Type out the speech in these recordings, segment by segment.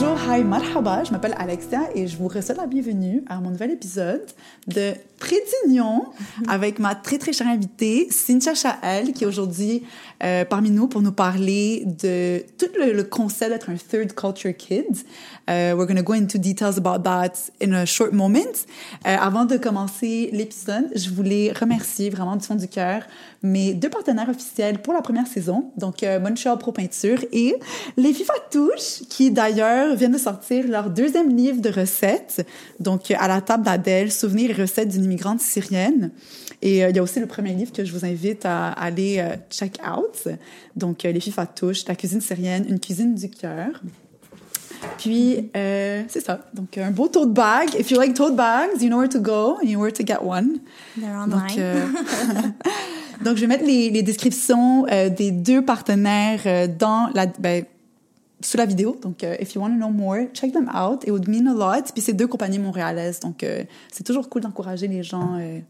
Bonjour, hi, marhaba, je m'appelle Alexia et je vous reçois la bienvenue à mon nouvel épisode de Prédignon avec ma très très chère invitée Cynthia Chael qui est aujourd'hui euh, parmi nous pour nous parler de tout le, le concept d'être un third culture kid. Uh, we're going to go into details about that in a short moment. Euh, avant de commencer l'épisode, je voulais remercier vraiment du fond du cœur mes deux partenaires officiels pour la première saison, donc euh, Montreal Pro Peinture et les FIFA Touche, qui d'ailleurs viennent de sortir leur deuxième livre de recettes, donc à la table d'Adèle, souvenirs et recettes d'une immigrante syrienne. Et euh, il y a aussi le premier livre que je vous invite à aller euh, check out. Donc, euh, Les filles fatouches, La cuisine syrienne, une cuisine du cœur. Puis, euh, c'est ça. Donc, un beau tote bag. If you like tote bags, you know where to go and you know where to get one. They're online. Donc, euh, donc je vais mettre les, les descriptions euh, des deux partenaires euh, dans la, ben, sous la vidéo. Donc, euh, if you want to know more, check them out. It would mean a lot. Puis, c'est deux compagnies montréalaises. Donc, euh, c'est toujours cool d'encourager les gens euh,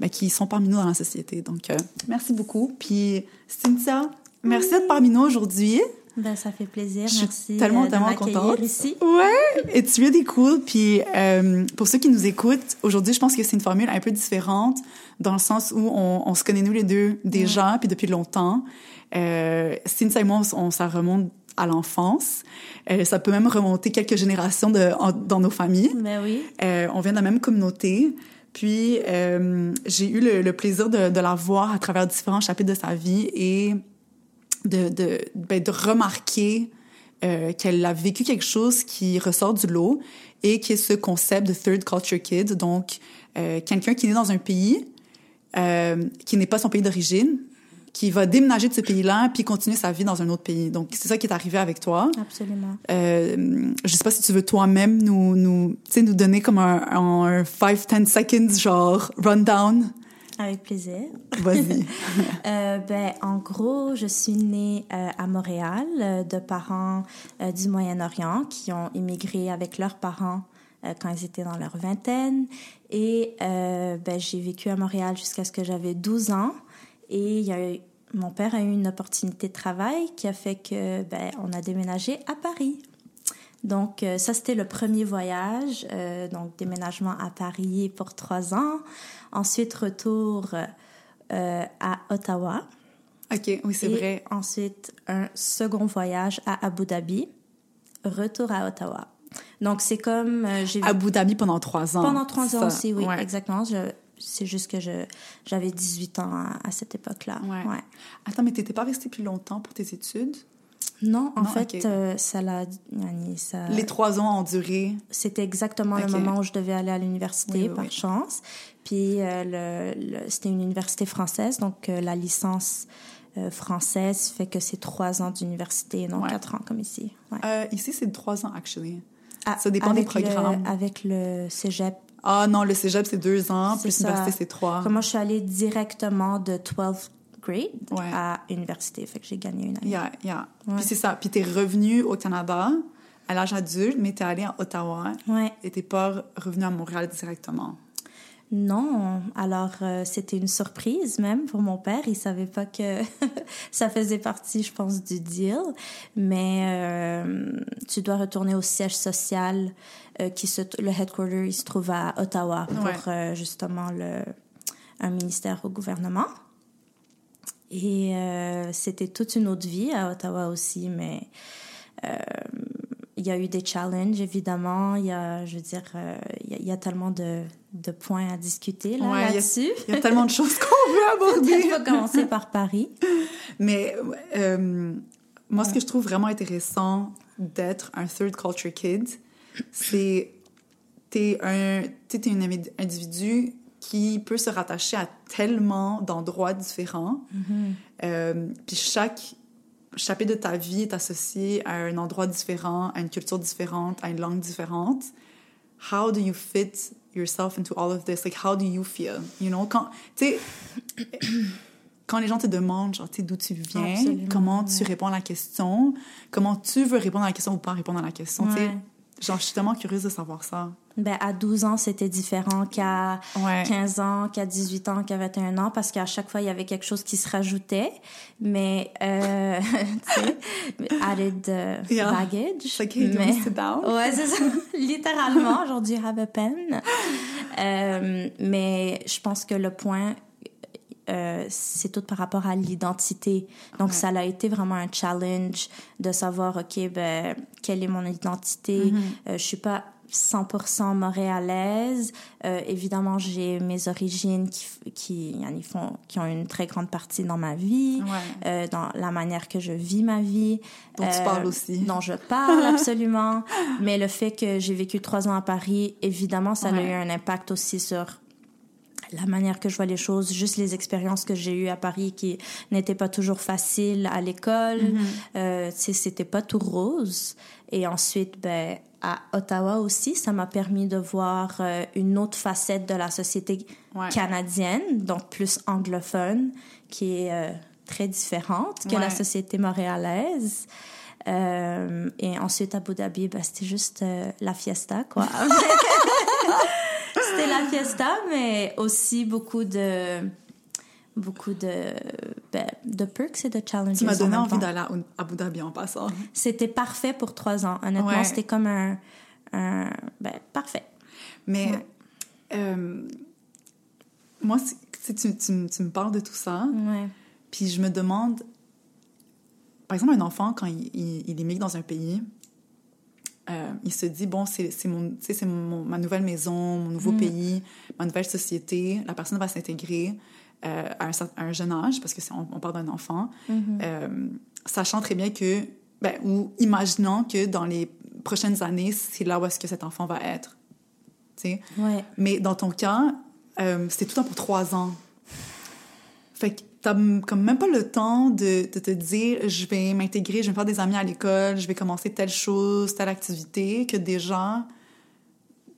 ben, qui sont parmi nous dans la société. Donc, merci beaucoup. Puis, Cynthia, merci d'être parmi nous aujourd'hui. Ben, ça fait plaisir. Je suis Merci tellement, euh, tellement contente. ici. Ouais, it's really cool. Puis euh, pour ceux qui nous écoutent, aujourd'hui, je pense que c'est une formule un peu différente dans le sens où on, on se connaît nous les deux déjà, puis depuis longtemps. Euh, Cynthia et moi, on, ça remonte à l'enfance. Euh, ça peut même remonter quelques générations de, en- dans nos familles. Ben oui. Euh, on vient de la même communauté. Puis, euh, j'ai eu le, le plaisir de, de la voir à travers différents chapitres de sa vie et de, de, ben, de remarquer qu'elle a vécu quelque chose qui ressort du lot et qui est ce concept de third culture kid. Donc, quelqu'un qui est né dans un pays euh, qui n'est pas son pays d'origine, qui va déménager de ce pays-là puis continuer sa vie dans un autre pays. Donc, c'est ça qui est arrivé avec toi. Absolument. Euh, je sais pas si tu veux toi-même nous, nous, nous donner comme un, un 5-10 seconds, genre, rundown. Avec plaisir. Vas-y. Euh, ben, en gros, je suis née euh, à Montréal euh, de parents euh, du Moyen-Orient qui ont immigré avec leurs parents euh, quand ils étaient dans leur vingtaine. Et euh, ben, j'ai vécu à Montréal jusqu'à ce que j'avais 12 ans. Et il y a eu, mon père a eu une opportunité de travail qui a fait que ben, on a déménagé à Paris. Donc, euh, ça, c'était le premier voyage. Euh, donc, déménagement à Paris pour trois ans. Ensuite, retour euh, à Ottawa. OK, oui, c'est vrai. Ensuite, un second voyage à Abu Dhabi. Retour à Ottawa. Donc, c'est comme euh, j'ai Abu Dhabi pendant trois ans. pendant trois ans aussi, oui, Ouais. exactement. Je- C'est juste que je j'avais 18 ans à, à cette époque-là. Ouais. Ouais. Attends, mais t'étais pas restée plus longtemps pour tes études? Non, en Non, fait, euh, ça l'a. ça- Les trois ans ont duré. C'était exactement le moment où je devais aller à l'université, Oui, oui, par oui. chance. Puis, euh, le, le- c'était une université française, donc euh, la licence française fait que c'est trois ans d'université, non Ouais. quatre ans comme ici. Ouais. Ici, c'est trois ans, actually. Ah, ça dépend des le- programmes. avec le cégep. Ah non, le cégep, c'est deux ans, plus l'université, c'est trois. Comme moi, je suis allée directement de 12th grade Ouais. à université, fait que j'ai gagné une année. Yeah, yeah. Ouais. Puis c'est ça. Puis t'es revenu au Canada à l'âge adulte, mais t'es allé à Ottawa Ouais. et t'es pas revenu à Montréal directement. Non, alors euh, c'était une surprise même pour mon père. Il savait pas que ça faisait partie, je pense, du deal. Mais euh, tu dois retourner au siège social euh, qui se, le headquarter, il se trouve à Ottawa pour Ouais. justement le un ministère au gouvernement. Et c'était toute une autre vie à Ottawa aussi, mais il y a eu des challenges, évidemment. Il y a, je veux dire, euh, il y a- il y, a tellement de, de points à discuter là, Ouais, il y a- là-dessus. Il y a tellement de choses qu'on veut aborder. On va commencer par Paris. Mais euh, moi, ce que je trouve vraiment intéressant d'être un third culture kid, c'est t'es un t'es un indi- individu qui peut se rattacher à tellement d'endroits différents. Euh, puis chaque chapitre de ta vie est associé à un endroit différent, à une culture différente, à une langue différente. How do you fit yourself into all of this? Like, how do you feel? You know, quand, tu quand les gens te demandent, genre, tu sais, d'où tu viens, Absolument, comment tu réponds à la question, comment tu veux répondre à la question ou pas répondre à la question, tu sais. Genre, je suis tellement curieuse de savoir ça. Ben, à 12 ans, c'était différent qu'à Ouais. 15 ans, qu'à 18 ans, qu'à 21 ans, parce qu'à chaque fois, il y avait quelque chose qui se rajoutait. Mais, euh, tu sais, added euh, Yeah. baggage. Mais... sit down? Ouais, c'est ça. Littéralement, du have a pen. Euh, mais je pense que le point, euh, c'est tout par rapport à l'identité. Donc, Ouais. ça a été vraiment un challenge de savoir, OK, ben, quelle est mon identité? Mm-hmm. Euh, je suis pas 100% montréalaise. Euh, évidemment, j'ai mes origines qui, qui, yani, font, qui ont une très grande partie dans ma vie, Ouais. euh, dans la manière que je vis ma vie. Dont tu Euh, parles aussi. dont je parle absolument. Mais le fait que j'ai vécu trois ans à Paris, évidemment, ça a eu un impact aussi sur la manière que je vois les choses, juste les expériences que j'ai eues à Paris qui n'étaient pas toujours faciles à l'école. Mm-hmm. Euh, tu sais, c'était pas tout rose. Et ensuite, ben, à Ottawa aussi, ça m'a permis de voir euh, une autre facette de la société Ouais. canadienne, donc plus anglophone, qui est euh, très différente que Ouais. la société montréalaise. Euh, et ensuite, à Abu Dhabi, ben, c'était juste euh, la fiesta, quoi. la fiesta, mais aussi beaucoup de beaucoup de ben, de perks et de challenges. Tu m'as donné envie d'aller à Abu Dhabi en passant. C'était parfait pour trois ans. Honnêtement, Ouais. c'était comme un, un ben, parfait. Mais Ouais. euh, moi, c'est- tu, me- tu me parles de tout ça, Ouais. puis je me demande, par exemple, un enfant, quand il, il, il émigre dans un pays, euh, il se dit, bon, c'est c'est mon, c'est mon- ma nouvelle maison, mon nouveau pays, ma nouvelle société. La personne va s'intégrer euh, à, un, cer- à un jeune âge, parce que c'est- on, parle d'un enfant, euh, sachant très bien que, ben, ou imaginant que dans les prochaines années, c'est là où est-ce que cet enfant va être. Tu sais? Ouais. Mais dans ton cas, c'était tout le temps pour trois ans. Fait que t'as comme même pas le temps de, de te dire je vais m'intégrer, je vais me faire des amis à l'école, je vais commencer telle chose, telle activité, que déjà,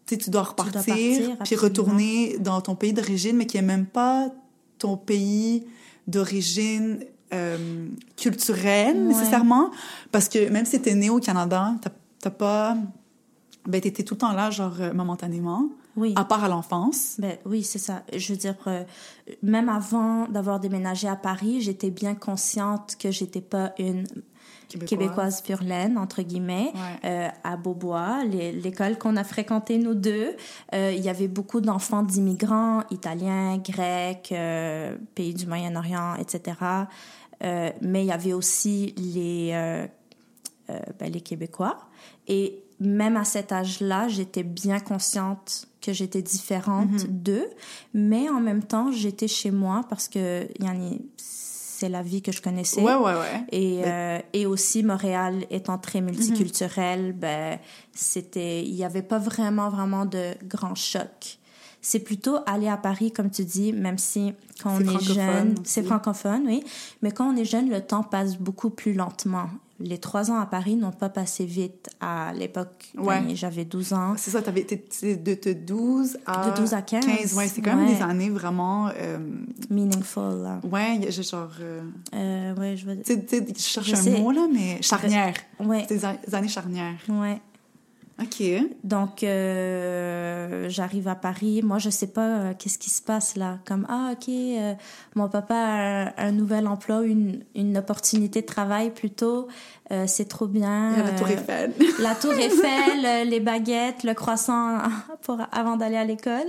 tu sais, tu dois repartir, partir, puis retourner dans ton pays d'origine, mais qui est même pas ton pays d'origine euh, culturelle Ouais. nécessairement. Parce que même si t'es né au Canada, t'as- pas... Ben, t'étais tout le temps là, genre, momentanément, Oui. à part à l'enfance. Ben, oui, c'est ça. Je veux dire, euh, même avant d'avoir déménagé à Paris, j'étais bien consciente que j'étais pas une québécoise pure laine, entre guillemets, Ouais. euh, à Beaubois, l'école qu'on a fréquentée nous deux. euh, il y avait beaucoup d'enfants d'immigrants, italiens, grecs, euh, pays du Moyen-Orient, etc. Euh, mais il y avait aussi les, euh, euh, ben, les Québécois. Et même à cet âge-là, j'étais bien consciente que j'étais différente Mm-hmm. d'eux, mais en même temps, j'étais chez moi parce que yani, c'est la vie que je connaissais. Ouais, ouais, ouais. Et, euh, et aussi, Montréal étant très Mhm. multiculturel, ben, c'était, il n'y avait pas vraiment, vraiment de grand choc. C'est plutôt aller à Paris, comme tu dis, même si quand on est jeune, c'est francophone, oui. Mais quand on est jeune, le temps passe beaucoup plus lentement. Les trois ans à Paris n'ont pas passé vite à l'époque. Ouais. Yani, J'avais 12 ans. C'est ça, t'avais de, de 12 à... De 12 à 15. ouais. C'est quand même Ouais. des années vraiment... euh, Meaningful, là. ouais, genre... euh, Euh, ouais, je veux tu sais, je cherche Je un sais. mot, là, mais charnière. Ouais, des années charnières. ouais. Donc, euh, j'arrive à Paris. Moi, je sais pas euh, qu'est-ce qui se passe là. Comme, ah, OK, euh, mon papa a un, un nouvel emploi, une, une opportunité de travail plutôt. Euh, c'est trop bien. Il y a la Tour Euh, Eiffel. la tour Eiffel, euh, les baguettes, le croissant pour, avant d'aller à l'école.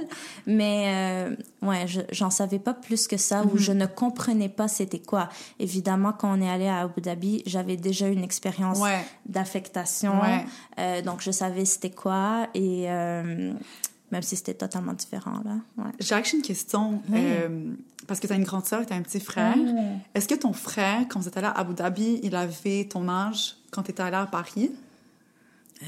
Mais euh, ouais, je- j'en savais pas plus que ça Mhm. ou je ne comprenais pas c'était quoi. Évidemment, quand on est allé à Abu Dhabi, j'avais déjà une expérience Ouais. d'affectation. Ouais. Euh, donc, je savais c'était quoi et euh, même si c'était totalement différent, là. Ouais. J'ai une question. Oui. euh, parce que t'as une grande sœur et t'as un petit frère. Mm. Est-ce que ton frère, quand vous êtes allé à Abu Dhabi, il avait ton âge quand t'étais allé à Paris?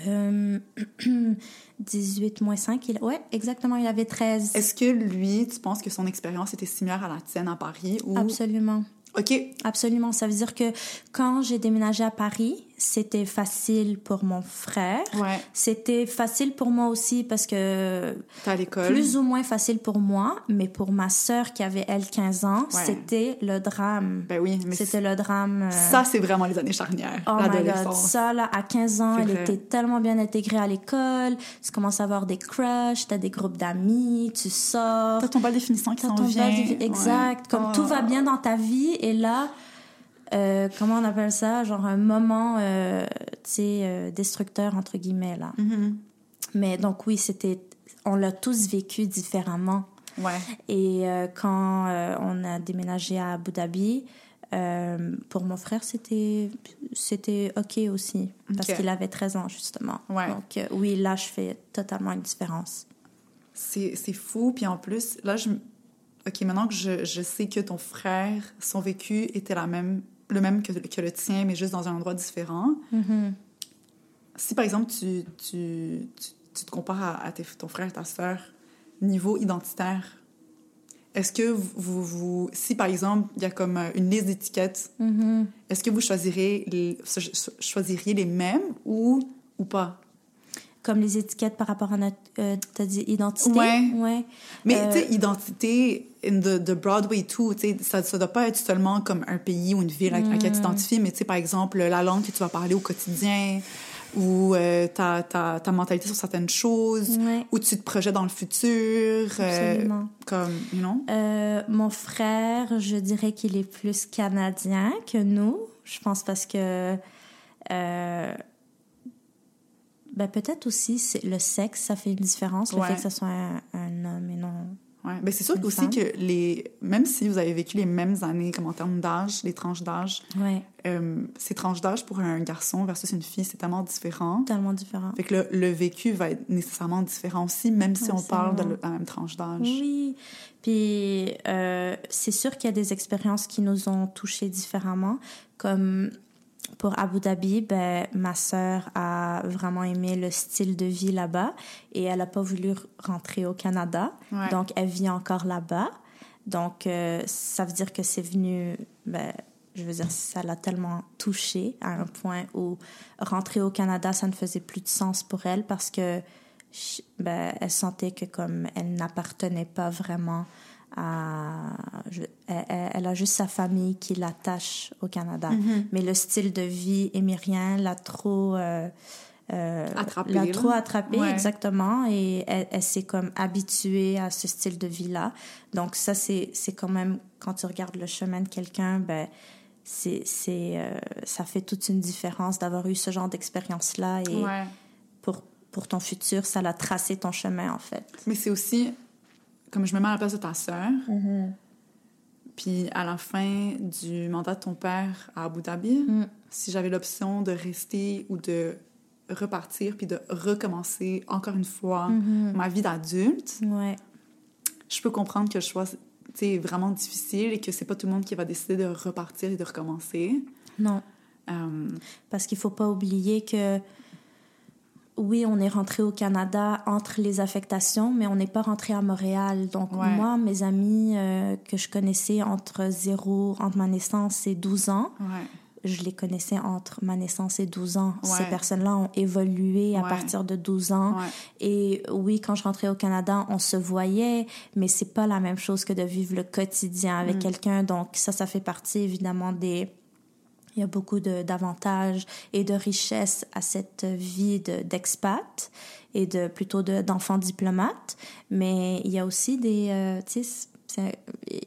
Euh, 18 moins 5, il... ouais, exactement, il avait 13. Est-ce que lui, tu penses que son expérience était similaire à la tienne à Paris? Ou... Absolument. OK. Absolument. Ça veut dire que quand j'ai déménagé à Paris, c'était facile pour mon frère. Ouais. C'était facile pour moi aussi parce que à l'école. plus ou moins facile pour moi, mais pour ma sœur qui avait elle 15 ans, Ouais. c'était le drame. Ben oui, mais C'était le drame. euh, ça, c'est vraiment les années charnières. Oh my god, l'adolescence. ça là, à 15 ans, elle était tellement bien intégrée à l'école. Tu commences à avoir des crushs, t'as des groupes d'amis, tu sors. T'as ton bal définissant qui s'en vient. bal Exact. Ouais. Comme Oh. tout va bien dans ta vie et là, euh, comment on appelle ça? Genre un moment, euh, tu sais, euh, destructeur entre guillemets là. Mhm. Mais donc oui, c'était, on l'a tous vécu différemment. Ouais. Et euh, quand on a déménagé à Abu Dhabi, euh, pour mon frère, c'était c'était OK aussi. Parce qu'il avait 13 ans, justement. Ouais. Donc, euh, oui, là, je fais totalement une différence. C'est c'est fou. Puis en plus, là, je... OK, maintenant que je, je sais que ton frère, son vécu était la même, le même que, que le tien, mais juste dans un endroit différent, Mhm. si par exemple, tu, tu, tu, tu te compares à, à tes- ton frère et ta sœur, niveau identitaire, est-ce que vous, vous, vous- si par exemple, il y a comme euh, une liste d'étiquettes, Mhm. est-ce que vous choisirez les, choisiriez les mêmes ou, ou pas? Comme les étiquettes par rapport à notre, euh, dit identité? Ouais. Ouais. Mais Euh, tu sais, identité in the, the Broadway tu sais, ça ça doit pas être seulement comme un pays ou une ville à, à laquelle Mm. tu t'identifies, mais tu sais, par exemple, la langue que tu vas parler au quotidien ou euh, ta, ta, ta mentalité sur certaines choses, Ouais. où tu te projettes dans le futur, euh, Absolument. comme, you know? Euh, mon frère, je dirais qu'il est plus canadien que nous. Je pense parce que euh, ben peut-être aussi c'est le sexe, ça fait une différence, le fait que ce soit un, un homme et non. Ouais. Ben, c'est sûr Une aussi femme. que les, même si vous avez vécu les mêmes années, comme en termes d'âge, les tranches d'âge, Ouais, euh, ces tranches d'âge pour un garçon versus une fille, c'est tellement différent. totalement différent. Fait que le, le vécu va être nécessairement différent aussi, même si on parle de la même tranche d'âge. Oui, puis euh, c'est sûr qu'il y a des expériences qui nous ont touchés différemment, comme pour Abu Dhabi, ben, ma sœur a vraiment aimé le style de vie là-bas et elle n'a pas voulu rentrer au Canada, Ouais. donc elle vit encore là-bas. Donc euh, ça veut dire que c'est venu, ben, je veux dire, ça l'a tellement touchée à un point où rentrer au Canada, ça ne faisait plus de sens pour elle parce que ben, elle sentait que comme elle n'appartenait pas vraiment à... je- elle, a juste sa famille qui l'attache au Canada. Mhm. Mais le style de vie émirien l'a trop... euh, euh, Attrapée, l'a trop attrapée, Ouais. exactement. Et elle, elle s'est comme habituée à ce style de vie-là. Donc ça, c'est c'est quand même... Quand tu regardes le chemin de quelqu'un, ben c'est c'est euh, ça fait toute une différence d'avoir eu ce genre d'expérience-là. Et Ouais. pour, pour ton futur, ça l'a tracé ton chemin, en fait. Mais c'est aussi, comme je me mets à la place de ta sœur, puis à la fin du mandat de ton père à Abu Dhabi, Mm. si j'avais l'option de rester ou de repartir puis de recommencer encore une fois Mm-hmm. ma vie d'adulte, Ouais. je peux comprendre que le choix c'est vraiment difficile et que c'est pas tout le monde qui va décider de repartir et de recommencer. Non. Euh, Parce qu'il faut pas oublier que oui, on est rentré au Canada entre les affectations, mais on n'est pas rentré à Montréal. Donc Ouais. moi, mes amis euh, que je connaissais entre zéro, entre ma naissance et 12 ans, ouais. je les connaissais entre ma naissance et 12 ans. Ces personnes-là ont évolué à partir de 12 ans. Et oui, quand je rentrais au Canada, on se voyait, mais c'est pas la même chose que de vivre le quotidien avec Mm. quelqu'un. Donc ça, ça fait partie évidemment des... Il y a beaucoup de- d'avantages et de richesses à cette vie de- d'expat et de plutôt de- d'enfants diplomates. Mais il y a aussi des, euh,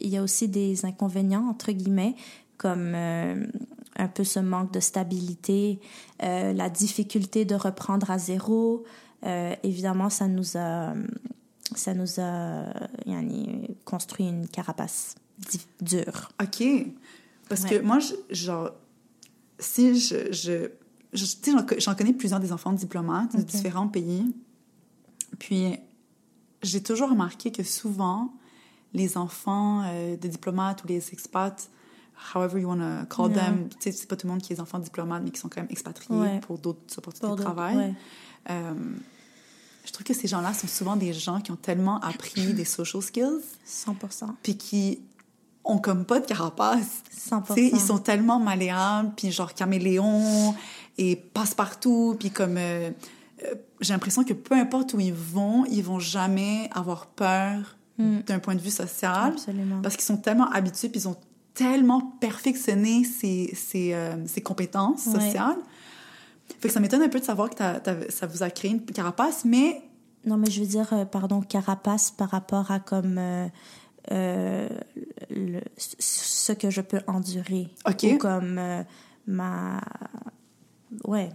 il y a aussi des inconvénients entre guillemets comme euh, un peu ce manque de stabilité, euh, la difficulté de reprendre à zéro. Évidemment, ça nous a, ça nous a construit une carapace dure. OK. Parce Ouais. que moi, je- genre, si je. je, je- tu sais, j'en co- j'en connais plusieurs des enfants diplomates de différents pays. Puis, j'ai toujours remarqué que souvent, les enfants euh, de diplomates ou les expats, however you want to call Yeah. them, tu sais, c'est pas tout le monde qui est enfants diplomates, mais qui sont quand même expatriés Ouais. pour d'autres opportunités Pour de travail. ouais. Euh, je trouve que ces gens-là sont souvent des gens qui ont tellement appris des social skills 100%. puis qui ont comme pas de carapace. 100%. Tu sais, ils sont tellement malléables, puis genre caméléons, et passe-partout, puis comme... euh, euh, j'ai l'impression que peu importe où ils vont, ils vont jamais avoir peur d'un point de vue social. Absolument. Parce qu'ils sont tellement habitués, puis ils ont tellement perfectionné ces, ces, euh, ces compétences Ouais. sociales. Fait que ça m'étonne un peu de savoir que ça vous a créé une carapace, mais Non, mais je veux dire, euh, pardon, carapace par rapport à comme euh, le- ce que je peux endurer. OK. Ou comme euh, ma, ouais,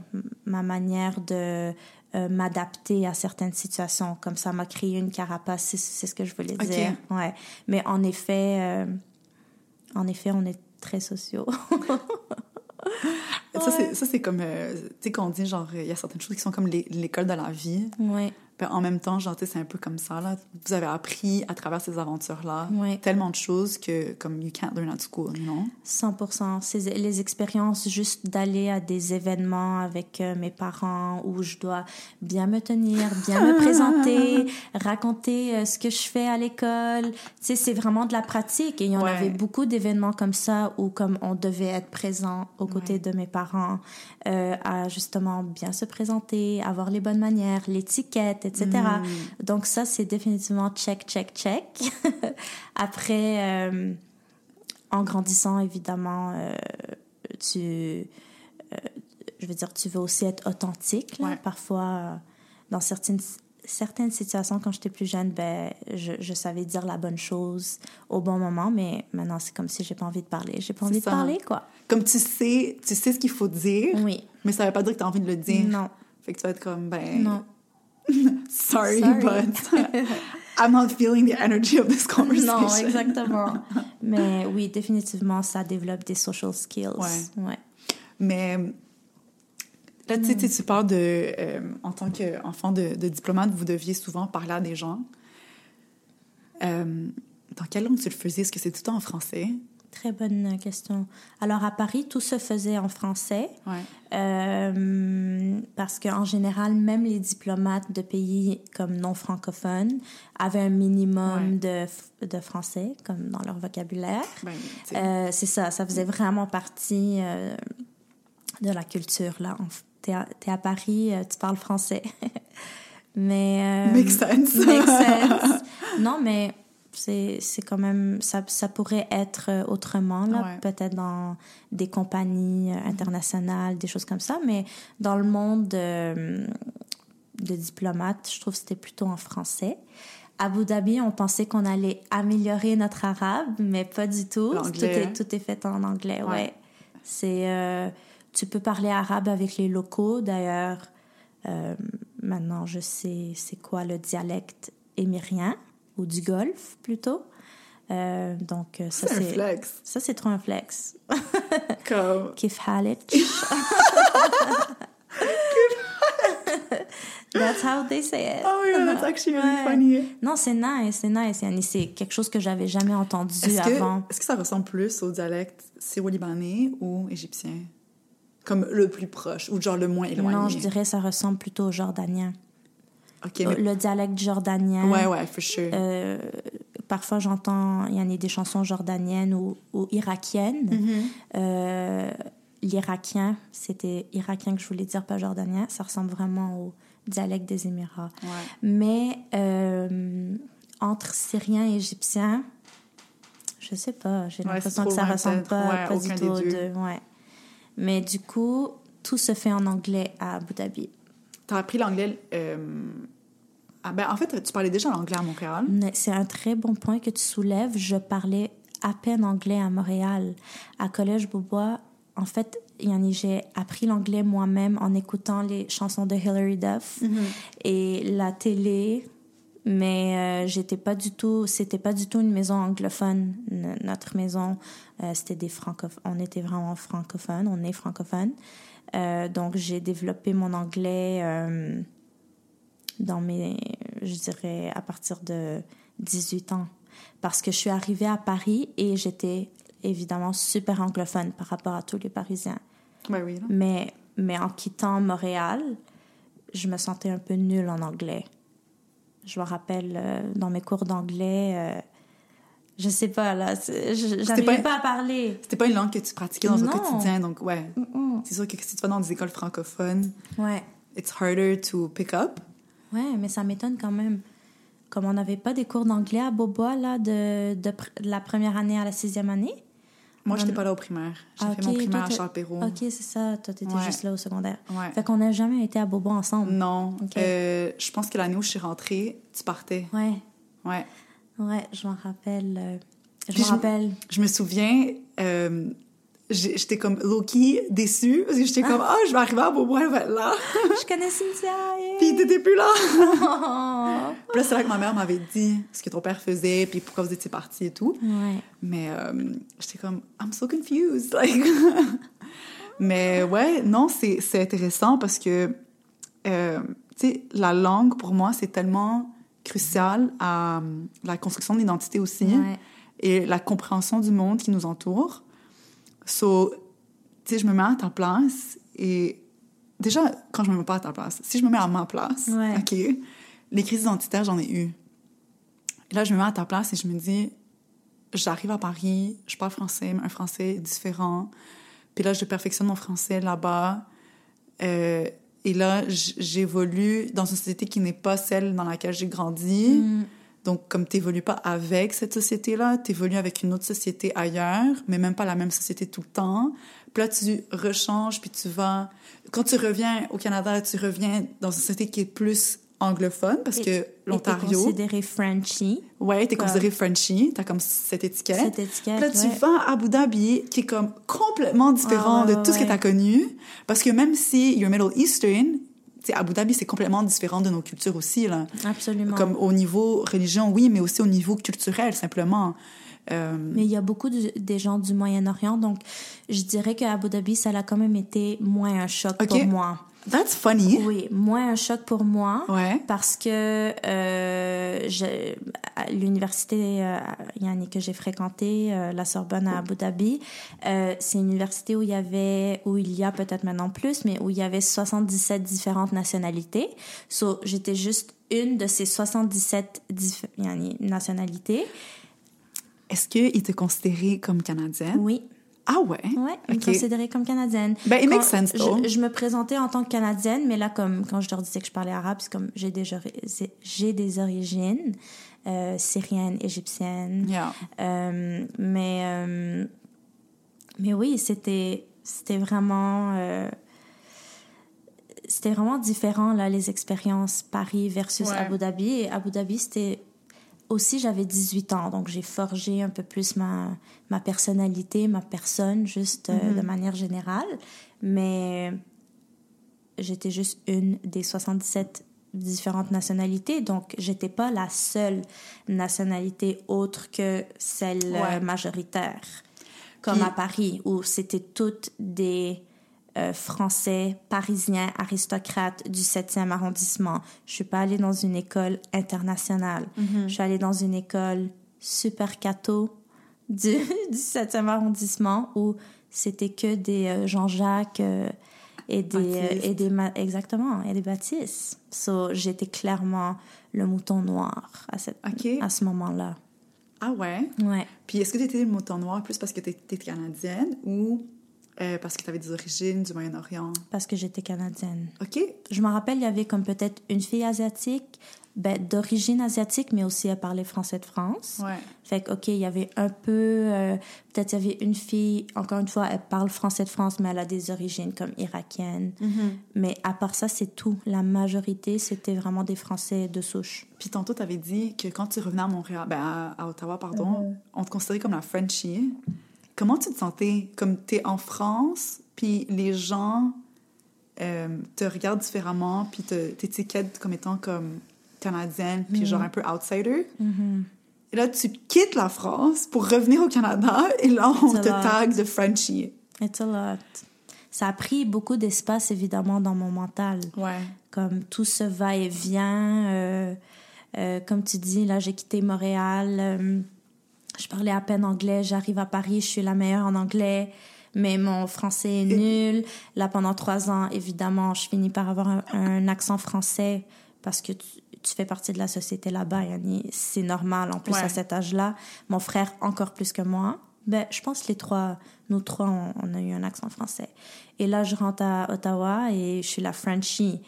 ma manière de euh, m'adapter à certaines situations. Comme ça m'a créé une carapace, c'est ce que je voulais OK. dire. Ouais. Mais en effet, en effet, on est très sociaux. ça, c'est- ça, c'est comme... tu sais, qu'on dit, genre, il y a certaines choses qui sont comme l'é- l'école de la vie. ouais. En même temps, genre, c'est un peu comme ça, là. Vous avez appris à travers ces aventures-là Ouais. tellement de choses que, comme, you can't learn at school, non? 100%. C'est les expériences juste d'aller à des événements avec euh, mes parents où je dois bien me tenir, bien me présenter, raconter euh, ce que je fais à l'école. Tu sais, c'est vraiment de la pratique. Et il y en Ouais. avait beaucoup d'événements comme ça où comme on devait être présent aux côtés de mes parents euh, à justement bien se présenter, avoir les bonnes manières, l'étiquette, etc. Donc ça, c'est définitivement check, check, check. Après... euh, en grandissant, évidemment, euh, tu, euh, je veux dire, tu veux aussi être authentique. là. Ouais. Parfois, dans certaines, certaines situations, quand j'étais plus jeune, ben, je, je savais dire la bonne chose au bon moment, mais maintenant, c'est comme si j'ai pas envie de parler. J'ai pas envie de parler, quoi. Comme tu sais, tu sais ce qu'il faut dire, Oui. mais ça veut pas dire que t'as envie de le dire. Non. Fait que tu vas être comme, ben... Non. Sorry, Sorry. but I'm not feeling the energy of this conversation. Non, exactement. mais oui, définitivement, ça développe des social skills. Ouais. ouais. Mais là, tu sais, Hmm. tu sais, tu parles de... euh, en tant qu'enfant de, de diplomate, vous deviez souvent parler à des gens. Euh, dans quelle langue tu le faisais? Est-ce que c'est tout le temps en français? Très bonne question. Alors, à Paris, tout se faisait en français. Ouais. Euh, parce qu'en général, même les diplomates de pays comme non francophones avaient un minimum de, de français, comme dans leur vocabulaire. Ben, Euh, c'est ça, ça faisait vraiment partie euh, de la culture. là. T'es à, t'es à Paris, euh, tu parles français. mais... Makes sense. Makes sense. Non, mais c'est quand même... Ça, ça pourrait être euh, autrement, là, Ouais. peut-être dans des compagnies euh, internationales, des choses comme ça, mais dans le monde de, de diplomates, je trouve que c'était plutôt en français. À Abu Dhabi, on pensait qu'on allait améliorer notre arabe, mais pas du tout. Tout est, hein? tout est fait en anglais, ouais. Ouais. C'est... euh, tu peux parler arabe avec les locaux, d'ailleurs. Euh, maintenant, je sais c'est quoi le dialecte émirien, ou du Golfe, plutôt. Euh, donc, euh, ça, c'est flex. Ça, c'est trop un flex. Comme... Kif Halik. That's how they say it. Oh god, that's actually really Ouais. funny. Non, c'est nice, c'est nice, Yanni. C'est quelque chose que j'avais jamais entendu Est-ce avant. que, est-ce que ça ressemble plus au dialecte syro-libanais ou égyptien? Comme le plus proche, ou genre le moins éloigné? Non, je dirais ça ressemble plutôt au jordanien. Mais... Le dialecte jordanien. Ouais, ouais, for sure. Euh, parfois, j'entends, il y en a des chansons jordaniennes ou, ou irakiennes. Euh, L'irakien, c'était irakien que je voulais dire, pas jordanien. Ça ressemble vraiment au dialecte des Émirats. Ouais. Mais euh, entre syrien et égyptien, je sais pas. J'ai Ouais, l'impression que ça ressemble pas, Ouais, pas du tout aux deux. deux. Ouais. Mais du coup, tout se fait en anglais à Abu Dhabi. T'as appris l'anglais... euh, Ah ben, en fait, tu parlais déjà l'anglais à Montréal. C'est un très bon point que tu soulèves. Je parlais à peine anglais à Montréal. À Collège Beaubois, en fait, j'ai appris l'anglais moi-même en écoutant les chansons de Hilary Duff et la télé. Mais euh, j'étais pas du tout, c'était pas du tout une maison anglophone. N- notre maison, euh, c'était des francophones. On était vraiment francophones. On est francophone. Euh, donc j'ai développé mon anglais. euh, dans mes, je dirais, à partir de 18 ans. Parce que je suis arrivée à Paris et j'étais évidemment super anglophone par rapport à tous les Parisiens. Ben oui. Mais, mais en quittant Montréal, je me sentais un peu nulle en anglais. Je me rappelle, euh, dans mes cours d'anglais, Je sais pas, là. J'arrivais pas- pas... à parler. C'était pas une langue que tu pratiquais dans Non. un quotidien, donc ouais. C'est sûr que si tu vas dans des écoles francophones, Ouais. it's harder to pick up. Ouais, mais ça m'étonne quand même. Comme on n'avait pas des cours d'anglais à Beaubois, là, de, de, pr- de la première année à la sixième année. Moi, j'étais pas là au primaire. J'ai Ah, fait mon primaire à Charles Perrault. Ok, c'est ça. Toi, t'étais Ouais. juste là au secondaire. Ouais. Fait qu'on n'a jamais été à Beaubois ensemble. Non. Ok. Euh, je pense que l'année où je suis rentrée, tu partais. Ouais, Ouais. Ouais, je m'en rappelle. euh, je Puis me je- rappelle. Je me souviens, euh, j'étais comme low-key déçue parce que j'étais Ah. comme, ah, je vais arriver à Beaubois, là. je connais Cynthia. Puis t'étais plus là. Oh. Puis là, c'est là que ma mère m'avait dit ce que ton père faisait, puis pourquoi vous étiez partis et tout. Ouais. Mais euh, j'étais comme, I'm so confused. Like... Mais ouais, non, c'est c'est intéressant parce que, euh, tu sais, la langue, pour moi, c'est tellement crucial à euh, la construction de l'identité aussi Ouais. et la compréhension du monde qui nous entoure. So, tu sais, je me mets à ta place et déjà, quand je me mets pas à ta place, si je me mets à ma place, Ouais. OK, les crises identitaires, j'en ai eu. Et là, je me mets à ta place et je me dis, j'arrive à Paris, je parle français, mais un français différent. Puis là, je perfectionne mon français là-bas. Euh, et là, j'évolue dans une société qui n'est pas celle dans laquelle j'ai grandi. Mm. Donc, comme tu n'évolues pas avec cette société-là, tu évolues avec une autre société ailleurs, mais même pas la même société tout le temps. Puis là, tu rechanges, puis tu vas... Quand tu reviens au Canada, tu reviens dans une société qui est plus anglophone, parce Et- que Et t'es l'Ontario... considéré Frenchie, Ouais, t'es Comme- considéré Frenchie, t'as comme cette étiquette. cette étiquette. là, tu ouais. vas à Abu Dhabi, qui est comme complètement différent Ah, de tout ce que t'as connu. Parce que même si you're Middle Eastern, Abu Dhabi, c'est complètement différent de nos cultures aussi, là. Absolument. Comme au niveau religion, oui, mais aussi au niveau culturel, simplement. Euh, Mais il y a beaucoup de- des gens du Moyen-Orient, donc je dirais qu'à Abu Dhabi, ça a quand même été moins un choc Ok. pour moi. That's funny. Oui, moins un choc pour moi. Ouais. Parce que euh, je- à l'université euh, Yannick, que j'ai fréquentée, euh, la Sorbonne à Abu Dhabi, euh, c'est une université où il y avait, où il y a peut-être maintenant plus, mais où il y avait 77 différentes nationalités. So, j'étais juste une de ces 77 dif- yani, nationalités. Est-ce qu'ils te considéraient comme Canadienne? Oui. Ah ouais? Ouais, ils me comme canadienne. Ben, it Quand makes sense, though. je, je me présentais en tant que canadienne, mais là, comme quand je leur disais que je parlais arabe, c'est comme j'ai des, j'ai des origines euh, syriennes, égyptiennes. Yeah. Euh, mais, euh, mais oui, c'était, c'était vraiment. euh, c'était vraiment différent, là, les expériences Paris versus Ouais. Abu Dhabi. Et Abu Dhabi, c'était aussi, j'avais 18 ans, donc j'ai forgé un peu plus ma, ma personnalité, ma personne, juste euh, de manière générale. Mais j'étais juste une des 77 différentes nationalités, donc j'étais pas la seule nationalité autre que celle euh, Ouais. majoritaire. Comme Puis- à Paris, où c'était toutes des euh, Français, Parisiens, aristocrates du 7e arrondissement. Je suis pas allée dans une école internationale. Je suis allée dans une école super catho du, du 7e arrondissement où c'était que des euh, Jean-Jacques euh, et des, Baptiste. et des exactement et des Baptistes. So, j'étais clairement le mouton noir à, cette, à ce moment-là. Ah ouais? Ouais. Puis est-ce que tu étais le mouton noir plus parce que tu étais canadienne ou euh, parce que tu avais des origines du Moyen-Orient? Parce que j'étais canadienne. OK. Je me rappelle, il y avait comme peut-être une fille asiatique, ben, d'origine asiatique, mais aussi elle parlait français de France. Ouais. Fait que, OK, il y avait un peu... euh, peut-être il y avait une fille, encore une fois, elle parle français de France, mais elle a des origines comme irakiennes. Mais à part ça, c'est tout. La majorité, c'était vraiment des Français de souche. Puis tantôt, tu avais dit que quand tu revenais à Montréal, ben à, à Ottawa, pardon, on te considérait comme la Frenchie. Comment tu te sentais? Comme tu es en France, puis les gens euh, te regardent différemment, puis te- t'étiquettent comme étant comme canadienne, puis genre un peu outsider. Et là, tu quittes la France pour revenir au Canada, et là, on te tag de Frenchie. It's a lot. Ça a pris beaucoup d'espace, évidemment, dans mon mental. Ouais. comme tout ce va-et-vient. euh, euh, comme tu dis, là, j'ai quitté Montréal. Je parlais à peine anglais. J'arrive à Paris, je suis la meilleure en anglais. Mais mon français est nul. Là, pendant trois ans, évidemment, je finis par avoir un, un accent français parce que tu- tu fais partie de la société là-bas, Yanni. C'est normal, en plus, Ouais. à cet âge-là. Mon frère, encore plus que moi. Ben, je pense que les trois, nous trois, on, on a eu un accent français. Et là, je rentre à Ottawa et je suis la Frenchie.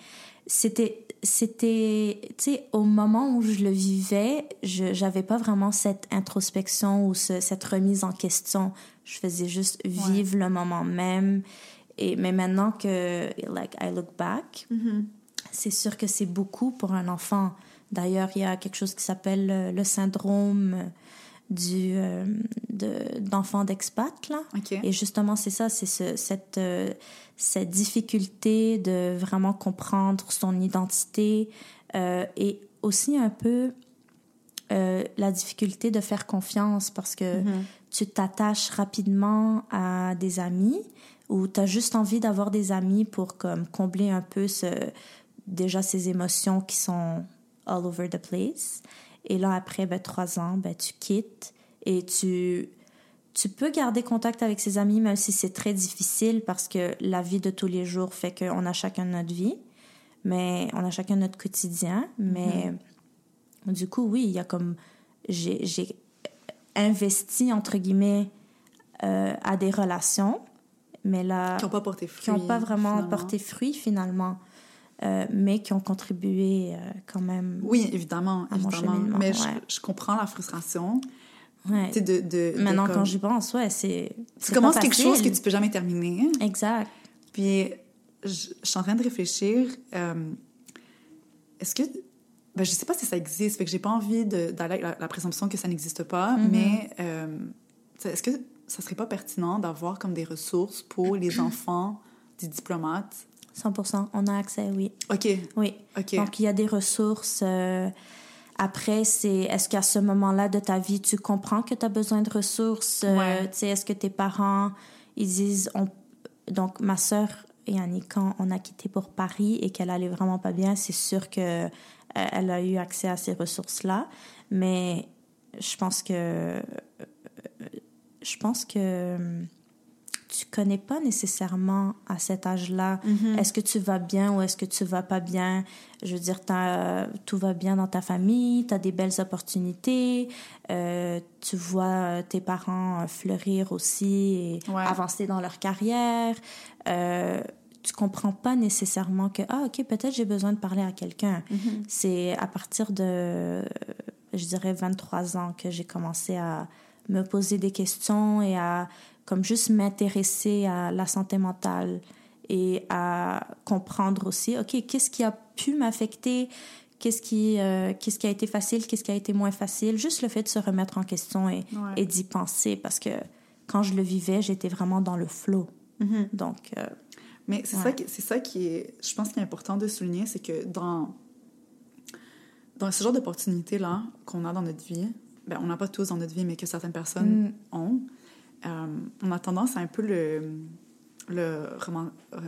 C'était, c'était, tu sais, au moment où je le vivais, je j'avais pas vraiment cette introspection ou ce- cette remise en question. Je faisais juste vivre le moment même. Et, mais maintenant que, like, I look back, c'est sûr que c'est beaucoup pour un enfant. D'ailleurs, il y a quelque chose qui s'appelle le, le syndrome du euh, de- d'enfant d'expat là. Et justement, c'est ça, c'est ce- cette euh, cette difficulté de vraiment comprendre son identité euh, et aussi un peu la difficulté de faire confiance parce que tu t'attaches rapidement à des amis ou tu as juste envie d'avoir des amis pour comme combler un peu ce, déjà ces émotions qui sont all over the place. Et là, après ben, trois ans, ben, tu quittes et tu, tu peux garder contact avec ses amis, même si c'est très difficile parce que la vie de tous les jours fait qu'on a chacun notre vie, mais on a chacun notre quotidien. Mais du coup, oui, il y a comme. J'ai j'ai investi, entre guillemets, euh, à des relations, mais là. Qui n'ont pas porté fruit. qui n'ont pas vraiment finalement. porté fruit finalement, euh, mais qui ont contribué euh, quand même. Oui, évidemment, À évidemment. Mais ouais. je, je comprends la frustration. Ouais. De, de Maintenant, comme- quand j'y pense, ouais, c'est. Tu commences pas quelque chose que tu peux jamais terminer. Exact. Puis, je, je suis en train de réfléchir. euh, Est-ce que. Ben, je sais pas si ça existe, fait que j'ai pas envie d'aller avec la, la présomption que ça n'existe pas, Mm-hmm. mais est-ce que ça serait pas pertinent d'avoir comme des ressources pour les enfants des diplomates? 100%. On a accès, oui. OK, Oui. OK. Donc, il y a des ressources. euh, après, c'est est-ce qu'à ce moment-là de ta vie, tu comprends que tu as besoin de ressources? Euh, Ouais. tu sais, est-ce que tes parents, ils disent... On... Donc, ma sœur, Yannick, quand on a quitté pour Paris et qu'elle allait vraiment pas bien, c'est sûr que euh, elle a eu accès à ces ressources-là. Mais je pense que... Je pense que tu connais pas nécessairement à cet âge-là est-ce que tu vas bien ou est-ce que tu vas pas bien? Je veux dire, t'as- tout va bien dans ta famille, tu as des belles opportunités, euh, tu vois tes parents euh, fleurir aussi et Ouais. avancer dans leur carrière. Euh, tu comprends pas nécessairement que, ah, OK, peut-être j'ai besoin de parler à quelqu'un. C'est à partir de, je dirais, 23 ans que j'ai commencé à me poser des questions et à comme juste m'intéresser à la santé mentale et à comprendre aussi, OK, qu'est-ce qui a pu m'affecter, qu'est-ce qui, euh, qu'est-ce qui a été facile, qu'est-ce qui a été moins facile, juste le fait de se remettre en question et, Ouais. et d'y penser parce que quand je le vivais, j'étais vraiment dans le flow. Donc, euh, Mais c'est Ouais. ça, qui- c'est ça qui est, je pense, qui est important de souligner, c'est que dans, dans ce genre d'opportunités-là qu'on a dans notre vie, ben, on n'a pas tous dans notre vie, mais que certaines personnes Mm. ont, on a tendance à un peu le, le, roman- euh,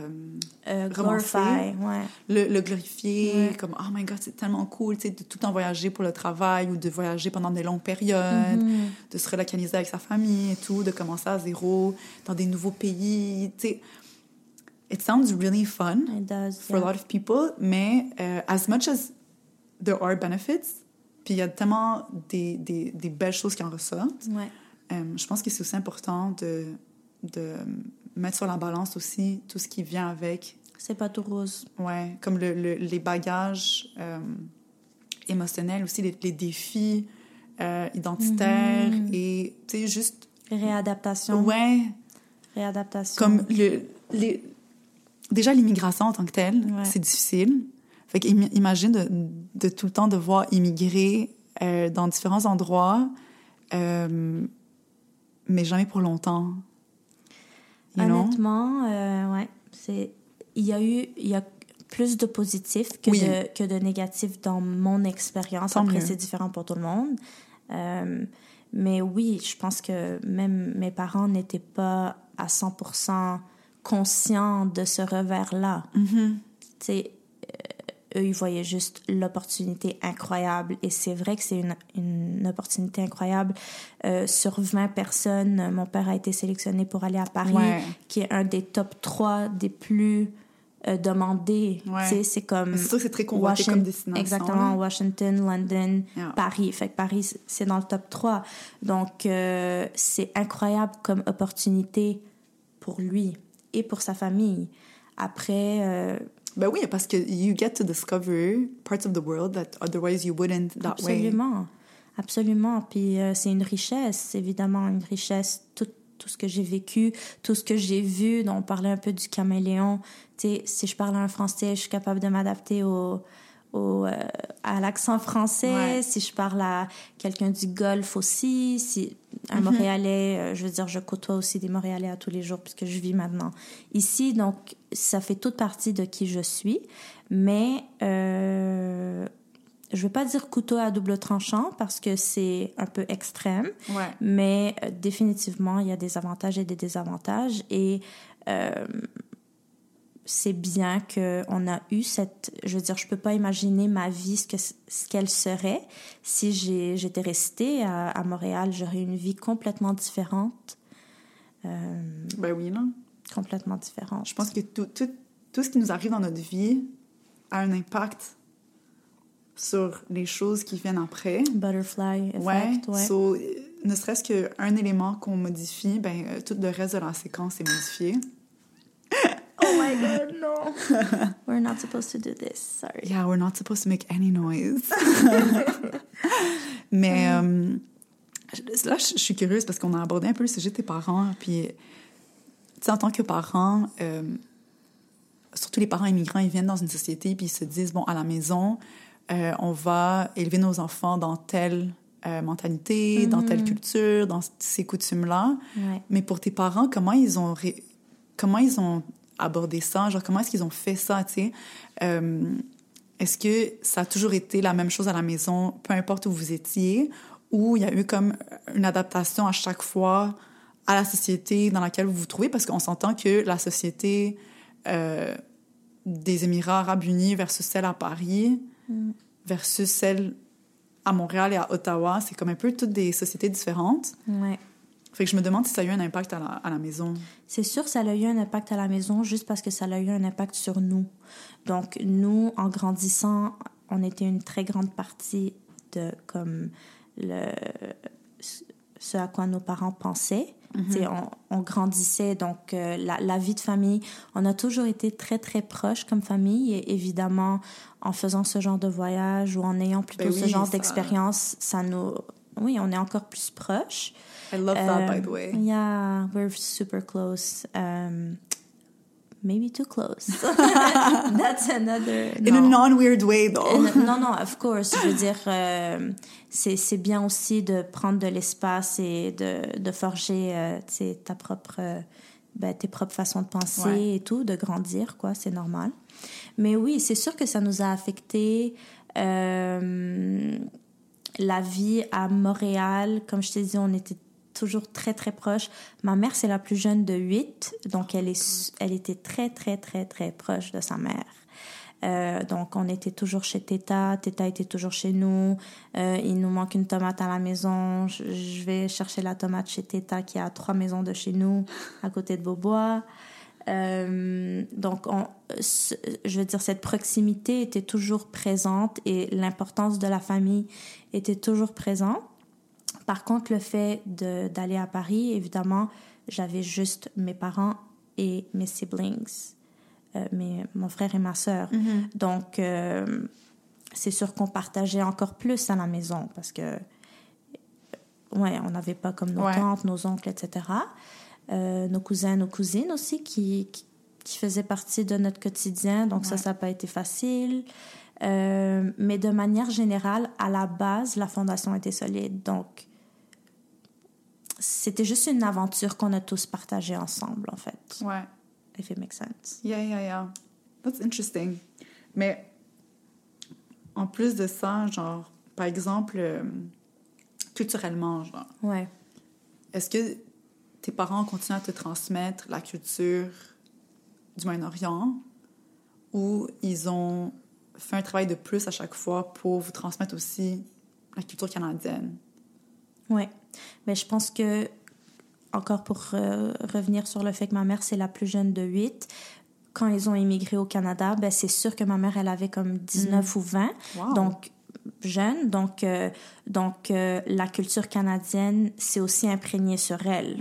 euh, Romancer. glorify, ouais. le, le glorifier, Ouais. comme « Oh my God, c'est tellement cool, tu sais, de tout temps voyager pour le travail ou de voyager pendant des longues périodes, Mhm. de se relocaliser avec sa famille et tout, de commencer à zéro dans des nouveaux pays, tu sais. It sounds really fun It does, for a lot of people, mais euh, as much as there are benefits, puis il y a tellement des, des, des belles choses qui en ressortent, Ouais. Euh, je pense que c'est aussi important de, de mettre sur la balance aussi tout ce qui vient avec C'est pas tout rose. Ouais, comme le, le- les bagages euh, émotionnels aussi, les, les défis euh, identitaires Mhm. et, tu sais, juste... Réadaptation. Ouais, Réadaptation. comme le, les... Déjà, l'immigration en tant que telle, Ouais. c'est difficile. Fait que im- imagine de, de tout le temps devoir immigrer dans différents endroits, mais jamais pour longtemps. You? Honnêtement, euh, ouais, c'est il y a eu il y a plus de positifs que Oui. de que de négatifs dans mon expérience. Après, c'est différent pour tout le monde. Euh, mais oui, je pense que même mes parents n'étaient pas à 100% conscients de ce revers-là. Euh, eux, ils voyaient juste l'opportunité incroyable. Et c'est vrai que c'est une, une opportunité incroyable. Euh, sur 20 personnes, mon père a été sélectionné pour aller à Paris, Ouais. qui est un des top 3 des plus euh, demandé. Ouais. Tu sais, C'est comme. C'est sûr que c'est très convoité Washington- comme destination. Exactement. Washington, London, Yeah. Paris. Fait que Paris, c'est dans le top 3. Donc, euh, c'est incroyable comme opportunité pour lui et pour sa famille. Après, Ben oui, parce que you get to discover parts of the world that otherwise you wouldn't that way. absolument. Absolument. Puis euh, c'est une richesse, évidemment, une richesse. Tout, tout ce que j'ai vécu, tout ce que j'ai vu. dont On parlait un peu du caméléon. Tu sais, si je parle un français, je suis capable de m'adapter au, au, euh, à l'accent français. Ouais. Si je parle à quelqu'un du Golfe aussi, si un Mm-hmm. Montréalais, euh, je veux dire, je côtoie aussi des Montréalais à tous les jours puisque je vis maintenant ici. Donc, ça fait toute partie de qui je suis. Mais euh, je ne veux pas dire couteau à double tranchant parce que c'est un peu extrême. Ouais. Mais euh, définitivement, il y a des avantages et des désavantages. Et euh, c'est bien qu'on a eu cette... Je veux dire, je peux pas imaginer ma vie, ce que ce qu'elle serait. Si j'ai- j'étais restée à, à Montréal, j'aurais une vie complètement différente. Euh, Ben oui, là. complètement différente. Je pense que tout, tout, tout ce qui nous arrive dans notre vie a un impact sur les choses qui viennent après. Butterfly effect, Ouais. ouais. So, euh, ne serait-ce qu'un élément qu'on modifie, ben, euh, tout le reste de la séquence est modifié. Oh my god, no. We're not supposed to do this. Sorry. Yeah, we're not supposed to make any noise. Mais euh, là, je suis curieuse parce qu'on a abordé un peu le sujet de tes parents. Puis, tu sais, en tant que parent, euh, surtout les parents immigrants, ils viennent dans une société puis ils se disent, bon, à la maison, euh, on va élever nos enfants dans telle euh, mentalité, dans telle culture, dans ces coutumes-là. Ouais. Mais pour tes parents, comment ils ont ré- comment ils ont abordé ça? Genre comment est-ce qu'ils ont fait ça Tu sais, Euh, est-ce que ça a toujours été la même chose à la maison, peu importe où vous étiez, ou il y a eu comme une adaptation à chaque fois à la société dans laquelle vous vous trouvez? Parce qu'on s'entend que la société euh, des Émirats Arabes Unis versus celle à Paris versus celle à Montréal et à Ottawa, c'est comme un peu toutes des sociétés différentes. Ouais. Fait que je me demande si ça a eu un impact à la, à la maison. C'est sûr, ça a eu un impact à la maison juste parce que ça a eu un impact sur nous. Donc, nous, en grandissant, on était une très grande partie de comme le, ce à quoi nos parents pensaient. Sais, on, on grandissait, donc euh, la, la vie de famille, on a toujours été très, très proches comme famille. Et évidemment, en faisant ce genre de voyage ou en ayant plutôt Ben ce oui, genre ça- d'expérience, ça nous... Oui, on est encore plus proches. I love that, by the way. Yeah, we're super close. Um, maybe too close. That's another. In a no. non-weird way, though. Non, non, of course. Je veux dire, euh, c'est bien aussi de prendre de l'espace et de, de forger euh, ta propre, euh, ben, tes propres façons de penser Ouais. et tout, de grandir, quoi, c'est normal. Mais oui, c'est sûr que ça nous a affecté. La vie à Montréal, comme je t'ai dit, on était toujours très, très proches. Ma mère, c'est la plus jeune de huit, donc elle, est, elle était très, très, très, très proche de sa mère. Euh, donc, on était toujours chez Teta. Teta était toujours chez nous. Euh, il nous manque une tomate à la maison. Je, je vais chercher la tomate chez Teta qui à trois maisons de chez nous, à côté de Beaubois. Euh, donc, on, ce- je veux dire, cette proximité était toujours présente et l'importance de la famille était toujours présente. Par contre, le fait d'aller à Paris, évidemment, j'avais juste mes parents et mes siblings, euh, mes, mon frère et ma sœur. Donc, euh, c'est sûr qu'on partageait encore plus à la maison parce que, ouais, on n'avait pas comme nos Ouais. tantes, nos oncles, etc. Euh, nos cousins, nos cousines aussi qui, qui, qui faisaient partie de notre quotidien. Donc, ça, ça n'a pas été facile. Euh, mais de manière générale, à la base, la fondation était solide. Donc, c'était juste une aventure qu'on a tous partagée ensemble, en fait. Ouais. If it makes sense. Yeah, yeah, yeah. That's interesting. Mais en plus de ça, genre, par exemple, euh, culturellement, genre, Ouais. est-ce que tes parents continuent à te transmettre la culture du Moyen-Orient ou ils ont fait un travail de plus à chaque fois pour vous transmettre aussi la culture canadienne? Ouais. Mais je pense que, encore pour euh, revenir sur le fait que ma mère, c'est la plus jeune de huit, quand ils ont immigré au Canada, ben, c'est sûr que ma mère, elle avait comme 19 ou 20. Wow. Donc, jeune. Donc, euh, donc euh, la culture canadienne, c'est aussi imprégné sur elle.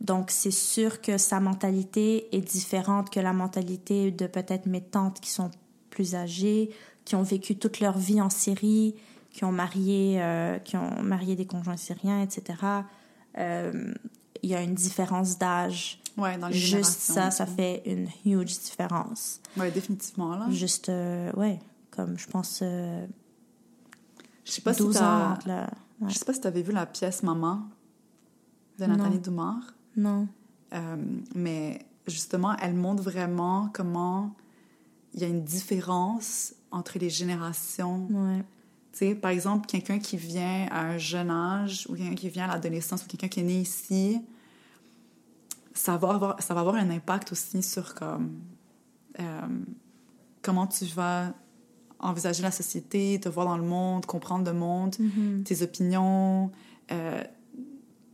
Donc, c'est sûr que sa mentalité est différente que la mentalité de peut-être mes tantes qui sont plus âgées, qui ont vécu toute leur vie en Syrie, qui ont marié, euh, qui ont marié des conjoints syriens, etc. Il y a une différence d'âge. Ouais, dans les Juste ça, ça fait une huge différence. Ouais, définitivement, là. Juste, ouais, comme je pense Je sais pas 12 si ans. t'as... entre la- ouais. Je sais pas si t'avais vu la pièce Maman de. Nathalie Doumar. Non. Euh, mais justement, elle montre vraiment comment il y a une différence entre les générations. Ouais. Tu sais, par exemple, quelqu'un qui vient à un jeune âge ou quelqu'un qui vient à l'adolescence ou quelqu'un qui est né ici, ça va avoir, ça va avoir un impact aussi sur comme, euh, comment tu vas envisager la société, te voir dans le monde, comprendre le monde, Mhm. tes opinions. Euh,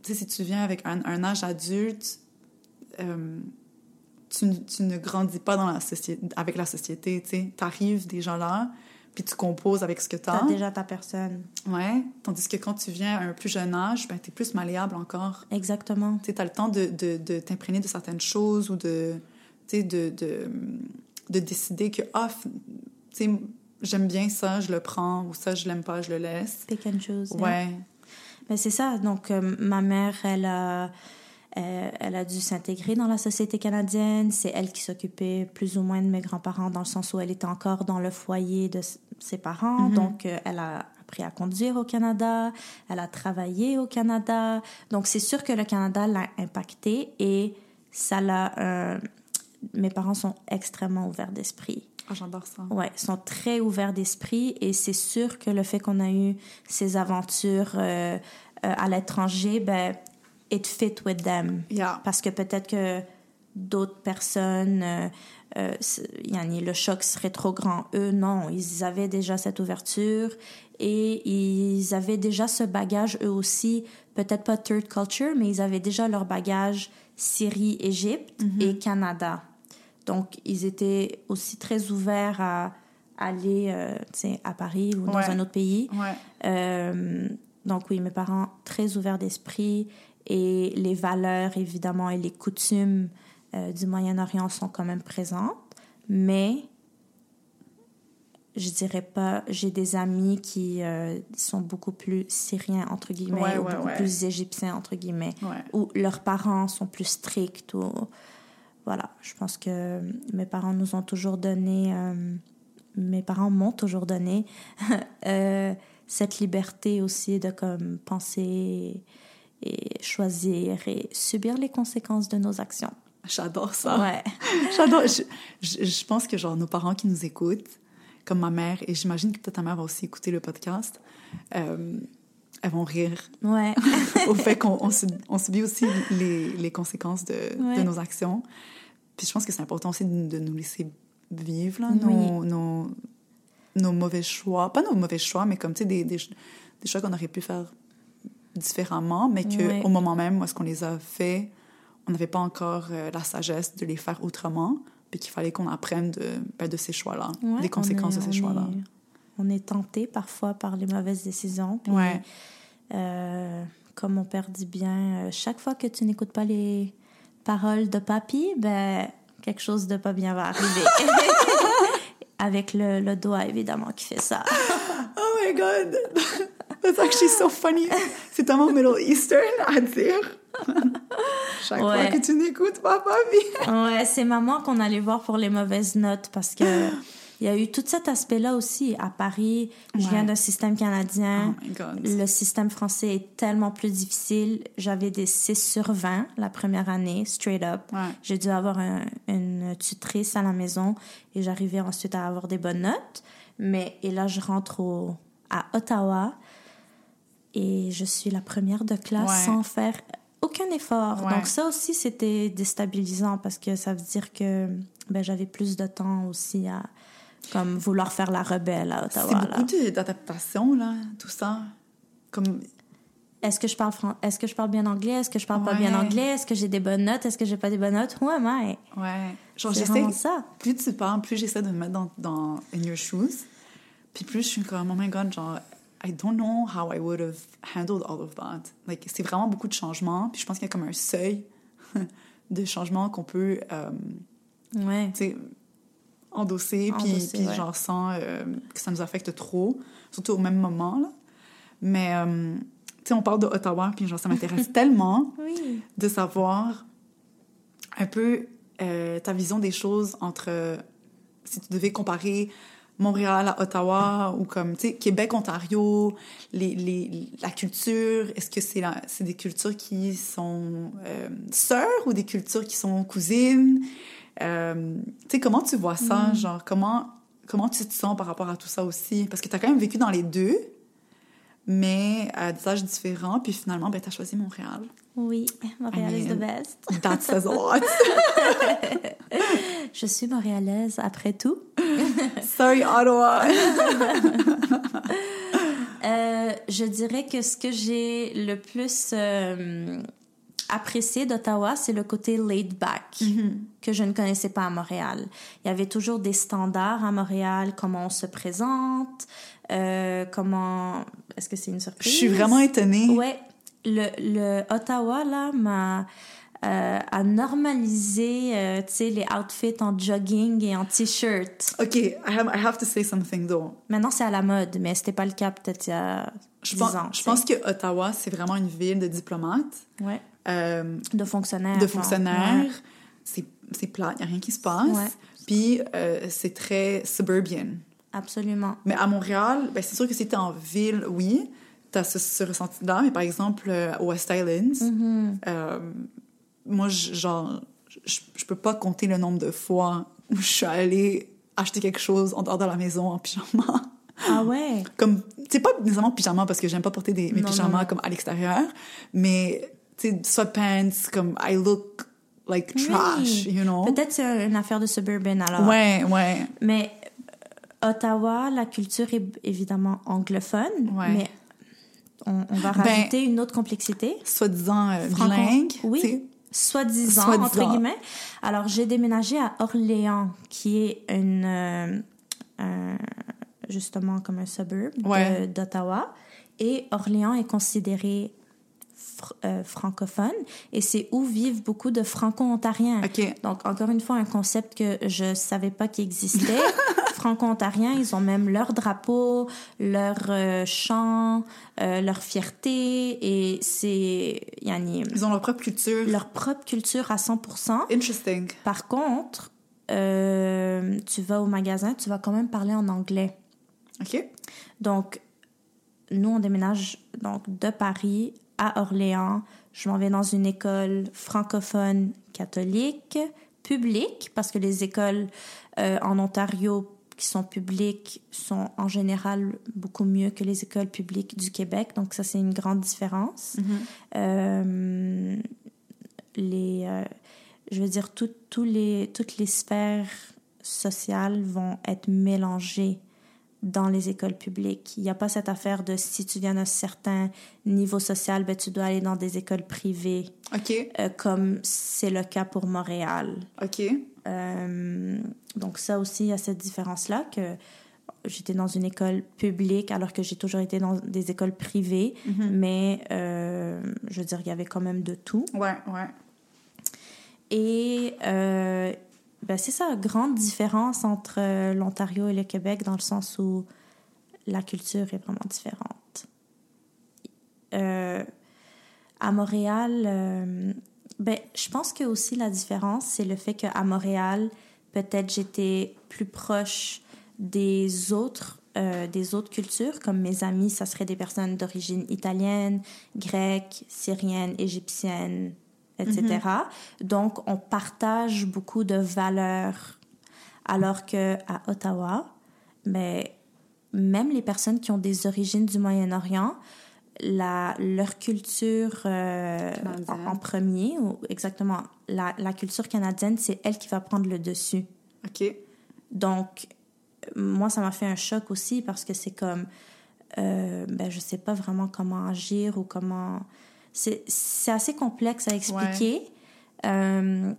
tu sais, si tu viens avec un, un âge adulte, euh, tu, tu ne grandis pas dans la société, avec la société. Tu arrives déjà là, puis tu composes avec ce que tu T'as as. déjà ta personne. Ouais. Tandis que quand tu viens à un plus jeune âge, ben, tu es plus malléable encore. Exactement. Tu as le temps de, de, de t'imprégner de certaines choses ou de, tu sais, de, de, de décider que, ah, tu sais, j'aime bien ça, je le prends, ou ça, je l'aime pas, je le laisse. Pick and choose. Ouais. Mais c'est ça. Donc, euh, ma mère, elle a, euh, elle a dû s'intégrer dans la société canadienne. C'est elle qui s'occupait plus ou moins de mes grands-parents dans le sens où elle était encore dans le foyer de ses parents. Mhm. Donc, euh, elle a appris à conduire au Canada. Elle a travaillé au Canada. Donc, c'est sûr que le Canada l'a impacté et ça l'a... euh, mes parents sont extrêmement ouverts d'esprit. Ah, j'adore ça. Ouais, sont très ouverts d'esprit et c'est sûr que le fait qu'on a eu ces aventures euh, euh, à l'étranger, ben, it fit with them. Yeah. Parce que peut-être que d'autres personnes, euh, euh, yani, le choc serait trop grand. Eux, non, ils avaient déjà cette ouverture et ils avaient déjà ce bagage, eux aussi, peut-être pas third culture, mais ils avaient déjà leur bagage Syrie, Égypte et Canada. Donc, ils étaient aussi très ouverts à aller euh, à Paris ou dans Ouais. un autre pays. Ouais. Euh, donc oui, mes parents très ouverts d'esprit et les valeurs évidemment et les coutumes euh, du Moyen-Orient sont quand même présentes, mais je dirais pas. J'ai des amis qui euh, sont beaucoup plus syriens entre guillemets Ouais, ou beaucoup plus égyptiens entre guillemets, où leurs parents sont plus stricts ou voilà. Je pense que mes parents nous ont toujours donné. euh, mes parents m'ont toujours donné euh, cette liberté aussi de comme penser et choisir et subir les conséquences de nos actions. J'adore ça. Ouais. J'adore. Je, je, je pense que, genre, nos parents qui nous écoutent, comme ma mère, et j'imagine que peut-être ta mère va aussi écouter le podcast, euh, elles vont rire Ouais. au fait qu'on on, sub- on subit aussi les, les conséquences de, Ouais. de nos actions. Puis je pense que c'est important aussi de, de nous laisser vivre là, Oui. nos, nos, nos mauvais choix. Pas nos mauvais choix, mais comme, tu sais, des, des, des choix qu'on aurait pu faire différemment, mais qu'au Ouais. au moment même où est-ce qu'on les a fait, on n'avait pas encore euh, la sagesse de les faire autrement, puis qu'il fallait qu'on apprenne de, ben, de ces choix-là, des conséquences est- de ces choix-là. est- On est tenté parfois par les mauvaises décisions. puis, Ouais. euh, comme mon père dit bien, euh, chaque fois que tu n'écoutes pas les paroles de papy, ben quelque chose de pas bien va arriver. Avec le, le doigt évidemment qui fait ça. Oh my god! That's actually so funny. C'est tellement Middle Eastern à dire. Chaque fois que tu n'écoutes pas, papi. Ouais, c'est maman qu'on allait voir pour les mauvaises notes parce que il y a eu tout cet aspect-là aussi à Paris. Je viens d'un système canadien. Oh my god. Le système français est tellement plus difficile. J'avais des 6 sur 20 la première année, straight up. Ouais. J'ai dû avoir un- une tutrice à la maison et j'arrivais ensuite à avoir des bonnes notes. Mais, et là, je rentre au, à Ottawa et je suis la première de classe Ouais. sans faire aucun effort. Ouais. Donc ça aussi, c'était déstabilisant parce que ça veut dire que ben, j'avais plus de temps aussi à comme vouloir faire la rebelle à C'est Ottawa. là. beaucoup d'adaptation, là, tout ça. Comme, est-ce que je parle fran- est-ce que je parle bien anglais, est-ce que je parle pas bien anglais, est-ce que j'ai des bonnes notes, est-ce que j'ai pas des bonnes notes, who am I? Ouais. Genre, C'est j'essaie. ça. Plus tu parles, plus j'essaie de me mettre dans, dans in your shoes. Puis plus je suis comme, oh my god, genre, I don't know how I would have handled all of that. Like, c'est vraiment beaucoup de changements. Puis je pense qu'il y a comme un seuil de changements qu'on peut, euh, Ouais. tu sais, endosser, puis, puis ouais. genre sans euh, que ça nous affecte trop, surtout au même moment, là. Mais, euh, tu sais, on parle de Ottawa, puis genre, ça m'intéresse tellement Oui. de savoir un peu euh, ta vision des choses entre si tu devais comparer Montréal à Ottawa ou comme tu sais Québec Ontario les, les la culture est-ce que c'est c'est des cultures qui sont sœurs ou des cultures qui sont cousines? Euh, tu sais comment tu vois ça? Genre comment comment tu te sens par rapport à tout ça aussi? Parce que tu as quand même vécu dans les deux mais à des âges différents puis finalement ben tu as choisi Montréal Oui, Montréal is the best. That says a lot. Je suis montréalaise après tout. Sorry, Ottawa. Euh, je dirais que ce que j'ai le plus euh, apprécié d'Ottawa, c'est le côté laid back que je ne connaissais pas à Montréal. Il y avait toujours des standards à Montréal, comment on se présente, euh, comment... Est-ce que c'est une Je surprise? suis vraiment étonnée. Ouais, le, le Ottawa, là, m'a... euh, a normalisé, euh, tu sais, les outfits en jogging et en t-shirt. OK, I have, I have to say something, though. Maintenant, c'est à la mode, mais c'était pas le cas peut-être il y a Je 10 pense, ans. je pense que Ottawa, c'est vraiment une ville de diplomates. Ouais. Euh, De fonctionnaires. de fonctionnaires. Ouais. C'est plat, il n'y a rien qui se passe. Ouais. Puis, euh, c'est très suburban. Absolument. Mais à Montréal, ben, c'est sûr que si t'es en ville, oui, t'as ce, ce ressenti-là. Mais par exemple, euh, au West Islands, Mm-hmm. euh, moi, je- genre, je, peux pas compter le nombre de fois où je suis allée acheter quelque chose en dehors de la maison en pyjama. Ah ouais? comme c'est pas nécessairement pyjama parce que j'aime pas porter des, mes Non, pyjamas non, comme à l'extérieur mais tu sweatpants comme I look like trash Oui. you know? Peut-être c'est une affaire de suburban alors. ouais ouais Mais Ottawa, la culture est évidemment anglophone, Ouais. mais on, on va Ben, rajouter une autre complexité. soi-disant euh, bilingue Oui. Soi-disant, entre guillemets. Alors, j'ai déménagé à Orléans, qui est une, euh, justement comme un suburb Ouais. d'Ottawa. Et Orléans est considéré fr- euh, francophone et c'est où vivent beaucoup de franco-ontariens. Donc, encore une fois, un concept que je savais pas qu'il existait. Franco-ontariens, ils ont même leur drapeau, leur euh, chant, euh, leur fierté et c'est yani, ils ont leur propre culture leur propre culture à 100%. interesting Par contre, tu vas au magasin, tu vas quand même parler en anglais. ok Donc, nous, on déménage donc de Paris à Orléans. Je m'en vais dans une école francophone catholique, publique, parce que les écoles euh, en Ontario qui sont publiques sont en général beaucoup mieux que les écoles publiques du Québec. Donc, ça, c'est une grande différence. Euh, les, euh, je veux dire, tout- les, toutes les sphères sociales vont être mélangées dans les écoles publiques. Il n'y a pas cette affaire de si tu viens d'un certain niveau social, ben, tu dois aller dans des écoles privées, ok euh, comme c'est le cas pour Montréal. ok Euh, donc ça aussi, il y a cette différence-là que j'étais dans une école publique alors que j'ai toujours été dans des écoles privées, mais euh, je veux dire, il y avait quand même de tout. ouais ouais Et ben c'est ça, grande différence entre euh, l'Ontario et le Québec dans le sens où la culture est vraiment différente. Euh, à Montréal, euh, ben, je pense que aussi la différence, c'est le fait qu'à Montréal, peut-être j'étais plus proche des autres, des autres cultures, comme mes amis, ça serait des personnes d'origine italienne, grecque, syrienne, égyptienne, etc. Donc, on partage beaucoup de valeurs, alors que à Ottawa, mais même les personnes qui ont des origines du Moyen-Orient, la, leur culture euh, en premier, ou exactement, la, la culture canadienne, c'est elle qui va prendre le dessus. ok Donc, moi, ça m'a fait un choc aussi parce que c'est comme euh, ben, je sais pas vraiment comment agir ou comment... C'est c'est assez complexe à expliquer. Euh,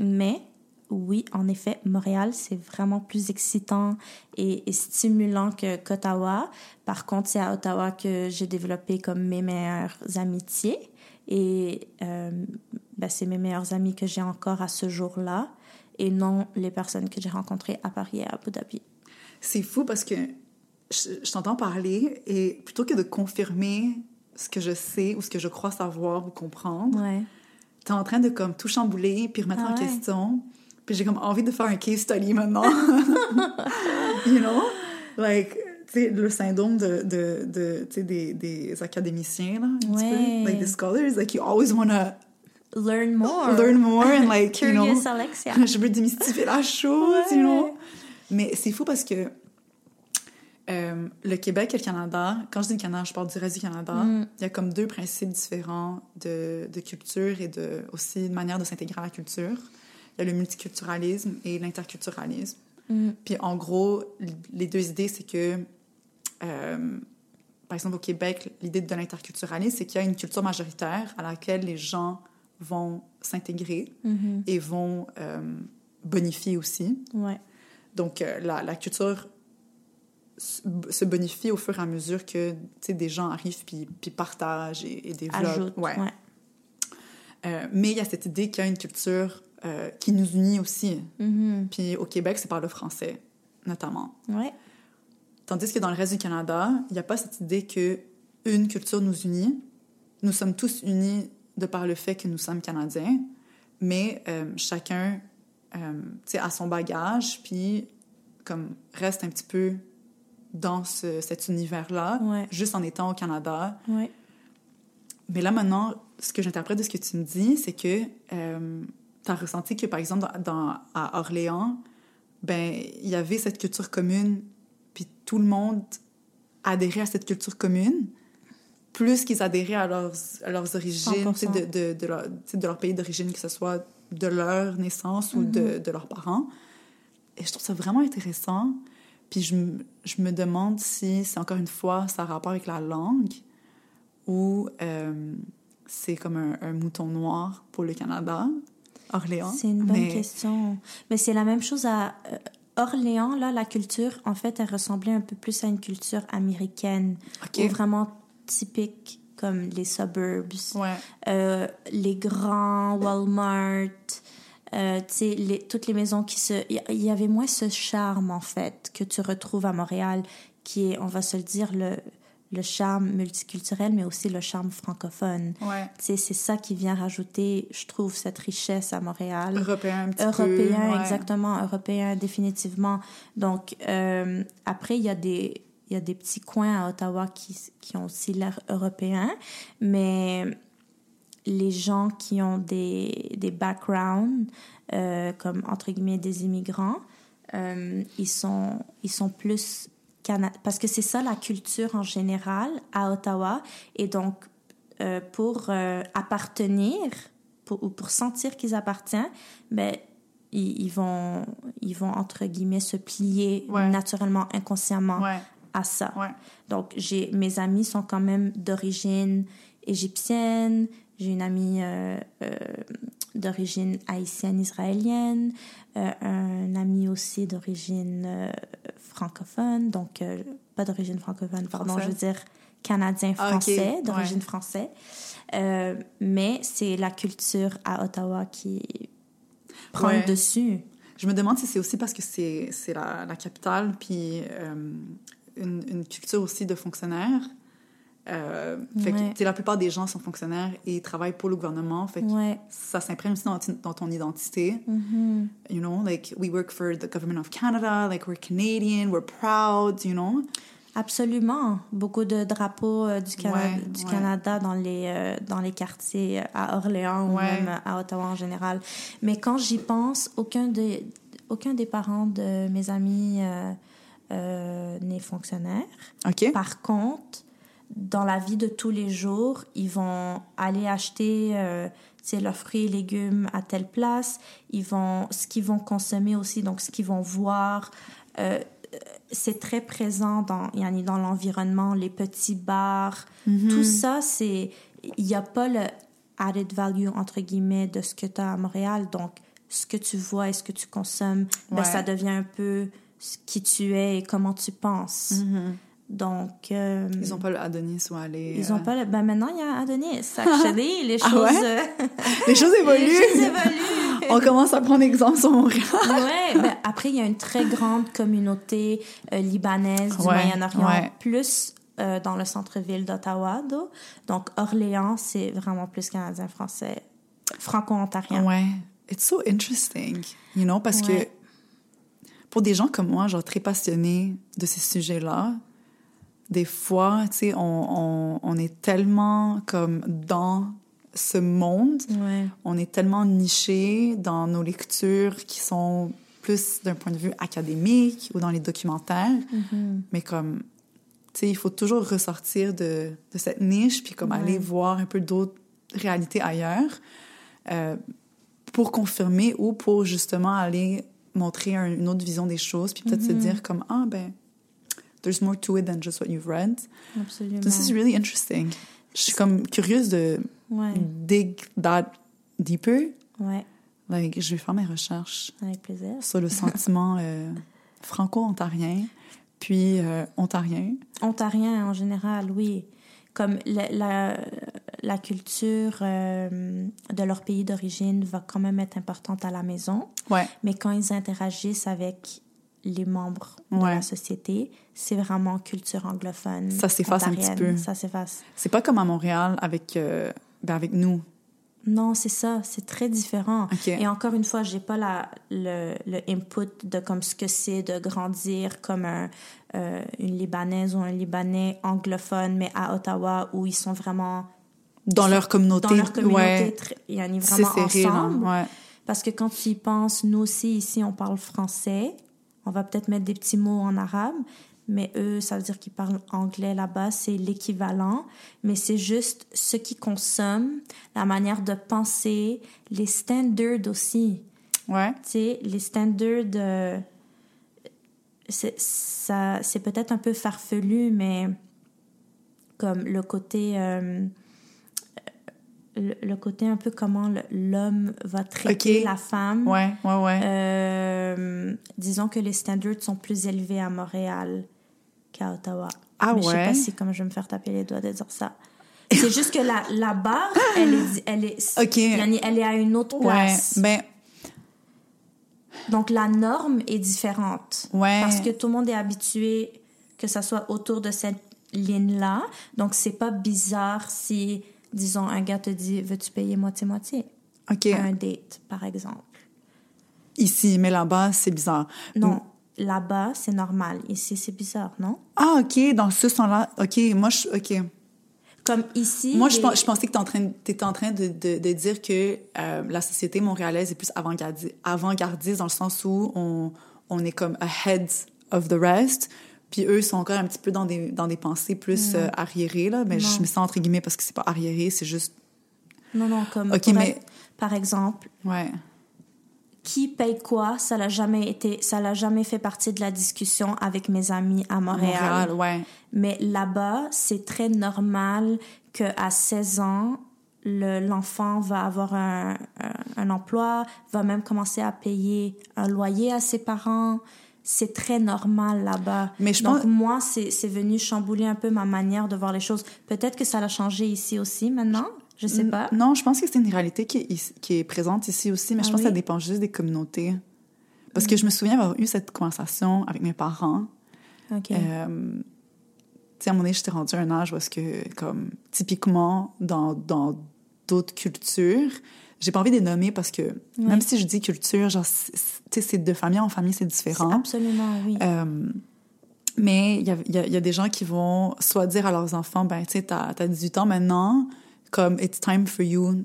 mais oui, en effet, Montréal, c'est vraiment plus excitant et, et stimulant que qu'Ottawa. Par contre, c'est à Ottawa que j'ai développé comme mes meilleures amitiés. Et euh, ben, c'est mes meilleurs amis que j'ai encore à ce jour-là et non les personnes que j'ai rencontrées à Paris et à Abu Dhabi. C'est fou parce que je, je t'entends parler et plutôt que de confirmer ce que je sais ou ce que je crois savoir ou comprendre, Ouais. t'es en train de comme tout chambouler puis remettre Ah en ouais. question. Puis j'ai comme envie de faire un case study maintenant. you know? Like, tu sais, le syndrome de, de, de tu sais, des, des académiciens, là, un petit Ouais. peu. Like, the scholars, like, you always wanna Learn more. learn more and like, you know... Alexia. je veux démystifier la chose, Ouais. you know? Mais c'est fou parce que euh, le Québec et le Canada, quand je dis le Canada, je parle du reste du Canada, Mm. il y a comme deux principes différents de, de culture et de, aussi de manière de s'intégrer à la culture. Il y a le multiculturalisme et l'interculturalisme. Mm. Puis en gros, les deux idées, c'est que, euh, par exemple, au Québec, l'idée de l'interculturalisme, c'est qu'il y a une culture majoritaire à laquelle les gens vont s'intégrer Mhm. et vont euh, bonifier aussi. Ouais. Donc, la, la culture se bonifie au fur et à mesure que des gens arrivent puis, puis partagent et, et développent. Ajoute. Ouais. Ouais. Euh, mais il y a cette idée qu'il y a une culture euh, qui nous unit aussi. Mhm. Puis au Québec, c'est par le français, notamment. Ouais. Tandis que dans le reste du Canada, il n'y a pas cette idée que une culture nous unit. Nous sommes tous unis de par le fait que nous sommes Canadiens, mais euh, chacun euh, a son bagage, puis comme reste un petit peu dans ce- cet univers-là, Ouais. juste en étant au Canada. Ouais. Mais là, maintenant, ce que j'interprète de ce que tu me dis, c'est que tu as ressenti que, par exemple, dans, dans- à Orléans, ben il y avait cette culture commune, puis tout le monde adhérait à cette culture commune, plus qu'ils adhéraient à leurs, à leurs origines, tu sais, 100%. de, de, de, leur, de leur pays d'origine, que ce soit de leur naissance ou de, de leurs parents. Et je trouve ça vraiment intéressant. Puis je, me- je me demande si c'est encore une fois ça a rapport avec la langue ou euh, c'est comme un, un mouton noir pour le Canada, Orléans. C'est une bonne Mais- question. Mais c'est la même chose à euh, Orléans. Là, la culture, en fait, elle ressemblait un peu plus à une culture américaine, OK. ou vraiment typique comme les suburbs, Ouais. euh, les grands Walmart, euh, les- toutes les maisons qui se... Il y- avait moins ce charme, en fait, que tu retrouves à Montréal, qui est, on va se le dire, le, le charme multiculturel, mais aussi le charme francophone. Ouais. C'est ça qui vient rajouter, je trouve, cette richesse à Montréal. Européen un petit peu. Européen, ouais. exactement, européen définitivement. Donc, euh, après, il y a des... Il y a des petits coins à Ottawa qui, qui ont aussi l'air européen, mais les gens qui ont des, des backgrounds, euh, comme entre guillemets des immigrants, euh, ils, sont, ils sont plus... cana- Parce que c'est ça la culture en général à Ottawa. Et donc, euh, pour appartenir, pour, ou pour sentir qu'ils appartiennent, ben, ils, ils vont, ils vont, entre guillemets, se plier Ouais. naturellement, inconsciemment Ouais. à ça. Ouais. Donc, mes amis sont quand même d'origine égyptienne. J'ai une amie euh, euh, d'origine haïtienne-israélienne. euh, un ami aussi d'origine francophone. Donc, pas d'origine francophone, pardon, je veux dire canadien-français, Ah, d'origine ouais. français. Euh, mais c'est la culture à Ottawa qui prend Ouais. le dessus. Je me demande si c'est aussi parce que c'est c'est la, la capitale, puis une, une culture aussi de fonctionnaires. Euh, fait que, Ouais. la plupart des gens sont fonctionnaires et travaillent pour le gouvernement. Fait que Ouais. ça s'imprègne aussi dans, dans ton identité. Mhm. You know, like, we work for the government of Canada, like, we're Canadian, we're proud, you know? Absolument. Beaucoup de drapeaux euh, du, Cana- Ouais, du. Canada dans les, euh, dans les quartiers euh, à Orléans ou même à Ottawa en général. Mais quand j'y pense, aucun des, aucun des parents de mes amis euh, euh, n'est fonctionnaire. OK. Par contre, dans la vie de tous les jours, ils vont aller acheter euh, leurs fruits et légumes à telle place. Ils vont, ce qu'ils vont consommer aussi, donc ce qu'ils vont voir. euh, c'est très présent dans, yani, dans l'environnement, les petits bars, Mm-hmm. tout ça, c'est, il n'y a pas le added value, entre guillemets, de ce que tu as à Montréal. Donc, ce que tu vois et ce que tu consommes, ben, ça devient un peu qui tu es et comment tu penses. Donc, euh. Ils n'ont pas le Adonis ou aller. ils euh, ont pas le... Ben maintenant, il y a Adonis. Actually, les Ah choses... ouais? euh, Les choses les évoluent. choses évoluent. On commence à prendre exemple sur Montréal. ouais, ben, après, il y a une très grande communauté euh, libanaise du Ouais, Moyen-Orient, ouais. plus euh, dans le centre-ville d'Ottawa. do. Donc, Orléans, c'est vraiment plus canadien-français, franco-ontarien. Ouais. It's so interesting, you know, parce Ouais. que pour des gens comme moi, genre très passionnés de ces sujets-là, des fois, tu sais, on, on, on est tellement comme dans ce monde, Ouais. on est tellement niché dans nos lectures qui sont plus d'un point de vue académique ou dans les documentaires, Mm-hmm. mais comme, tu sais, il faut toujours ressortir de, de cette niche, puis comme Ouais. aller voir un peu d'autres réalités ailleurs euh, pour confirmer ou pour justement aller montrer un- une autre vision des choses, puis peut-être se dire comme, ah ben, there's more to it than just what you've read. Absolument. This is really interesting. Je suis comme curieuse de Ouais, dig that deeper. ouais, Like, je vais faire mes recherches avec plaisir. sur le sentiment euh, franco-ontarien, puis euh, ontarien. Ontarien en général, oui. Comme la, la, la culture euh, de leur pays d'origine va quand même être importante à la maison, Ouais. mais quand ils interagissent avec les membres de la société, c'est vraiment culture anglophone. Ça s'efface un petit peu. Ça s'efface. C'est pas comme à Montréal avec, euh, ben avec nous. Non, c'est ça, c'est très différent. Et encore une fois, j'ai pas la, le, le input de comme ce que c'est de grandir comme un, euh, une Libanaise ou un Libanais anglophone, mais à Ottawa, où ils sont vraiment Dans leur communauté. dans leur communauté, il y en a vraiment serré, ensemble. Ouais. Parce que quand tu y penses, nous aussi, ici, on parle français. On va peut-être mettre des petits mots en arabe, mais eux, ça veut dire qu'ils parlent anglais là-bas. C'est l'équivalent. Mais c'est juste ce qu'ils consomment, la manière de penser, les standards aussi. Ouais. Tu sais, les standards, euh, c'est ça- c'est peut-être un peu farfelu, mais comme le côté, euh, le, le côté un peu comment l'homme va traiter la femme. Ouais, ouais, ouais. Euh, disons que les standards sont plus élevés à Montréal qu'à Ottawa. Ah Mais Je sais ouais? pas si comme je vais me faire taper les doigts de dire ça. C'est juste que la, la barre, elle est, elle est, Ok. yani, elle est à une autre ouais. place. Ben, Donc la norme est différente. Ouais. Parce que tout le monde est habitué que ça soit autour de cette ligne-là. Donc c'est pas bizarre si, disons, un gars te dit Veux-tu payer moitié-moitié? OK. à un date, par exemple. Ici, mais là-bas, c'est bizarre. Non, là-bas, c'est normal. Ici, c'est bizarre, non? Ah, OK, dans ce sens-là. OK, moi, je, OK. Comme ici. Moi, je, les- pen- je pensais que tu étais en train de, de, de dire que euh, la société montréalaise est plus avant-gardi- avant-gardiste dans le sens où on, on est comme ahead of the rest. Puis eux sont encore un petit peu dans des, dans des pensées plus euh, arriérées, là. Mais je mets ça entre guillemets parce que c'est pas arriéré, c'est juste... Non, non, comme. Ok, mais- Par exemple, Ouais. Qui paye quoi, ça l'a jamais été, ça l'a jamais fait partie de la discussion avec mes amis à Montréal. Montréal, ouais. Mais là-bas, c'est très normal que à 16 ans, le- l'enfant va avoir un, un, un emploi, va même commencer à payer un loyer à ses parents. C'est très normal là-bas. Mais je Donc pense- moi, c'est c'est venu chambouler un peu ma manière de voir les choses. Peut-être que ça l'a changé ici aussi maintenant. Je sais pas. Non, je pense que c'est une réalité qui est, ici- qui est présente ici aussi, mais je Ah pense que ça dépend juste des communautés. Parce que je me souviens avoir eu cette conversation avec mes parents. Ok. Euh, tu sais, à un moment donné, j'étais rendue à un âge où est-ce que, comme, typiquement, dans dans d'autres cultures, j'ai pas envie de les nommer parce que, même si je dis culture, genre, tu sais, c'est de famille en famille, c'est différent. Absolument, oui. Euh, mais il y a, il y, a, il y a des gens qui vont soit dire à leurs enfants, ben, tu sais, t'as as 18 ans maintenant, comme, it's time for you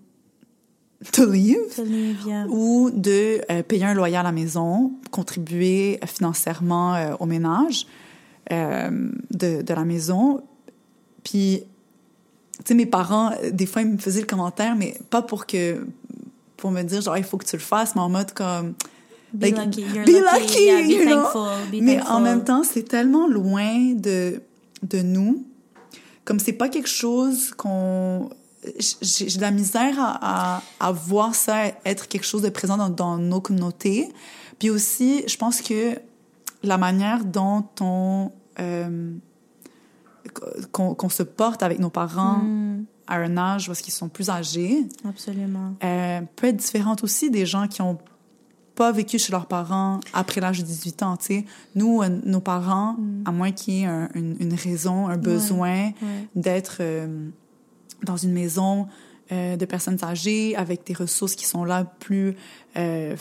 to leave Absolument bien. ou de euh, payer un loyer à la maison, contribuer financièrement euh, au ménage euh, de, de la maison. Puis, tu sais, mes parents, euh, des fois, ils me faisaient le commentaire, mais pas pour que pour me dire, genre, il faut que tu le fasses, mais en mode comme, Be Like, lucky, you're be lucky, lucky, yeah, be you know? thankful, be Mais en même temps, c'est tellement loin de, de nous. Comme c'est pas quelque chose qu'on... J'ai de la misère à, à, à voir ça être quelque chose de présent dans, dans nos communautés. Puis aussi, je pense que la manière dont on... euh, qu'on se porte avec nos parents Mm, à un âge où ils sont plus âgés absolument. euh, peut être différente aussi des gens qui ont pas vécu chez leurs parents après l'âge de 18 ans, tu sais. Nous, euh, nos parents, à moins qu'il y ait un- une, une raison, un besoin Ouais. d'être dans une maison euh, de personnes âgées avec des ressources qui sont là plus, euh,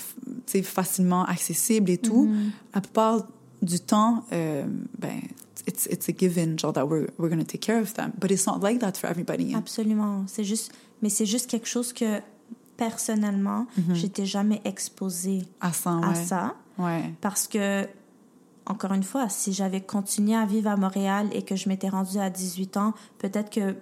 facilement accessibles et tout, Mhm. la plupart du temps, euh, ben, it's, it's a given, genre that we're, we're going to take care of them. But it's not like that for everybody. Absolument. C'est juste, mais c'est juste quelque chose que personnellement, j'étais jamais exposée À ça, à ça Ouais. parce que encore une fois, si j'avais continué à vivre à Montréal et que je m'étais rendue à 18 ans, peut-être que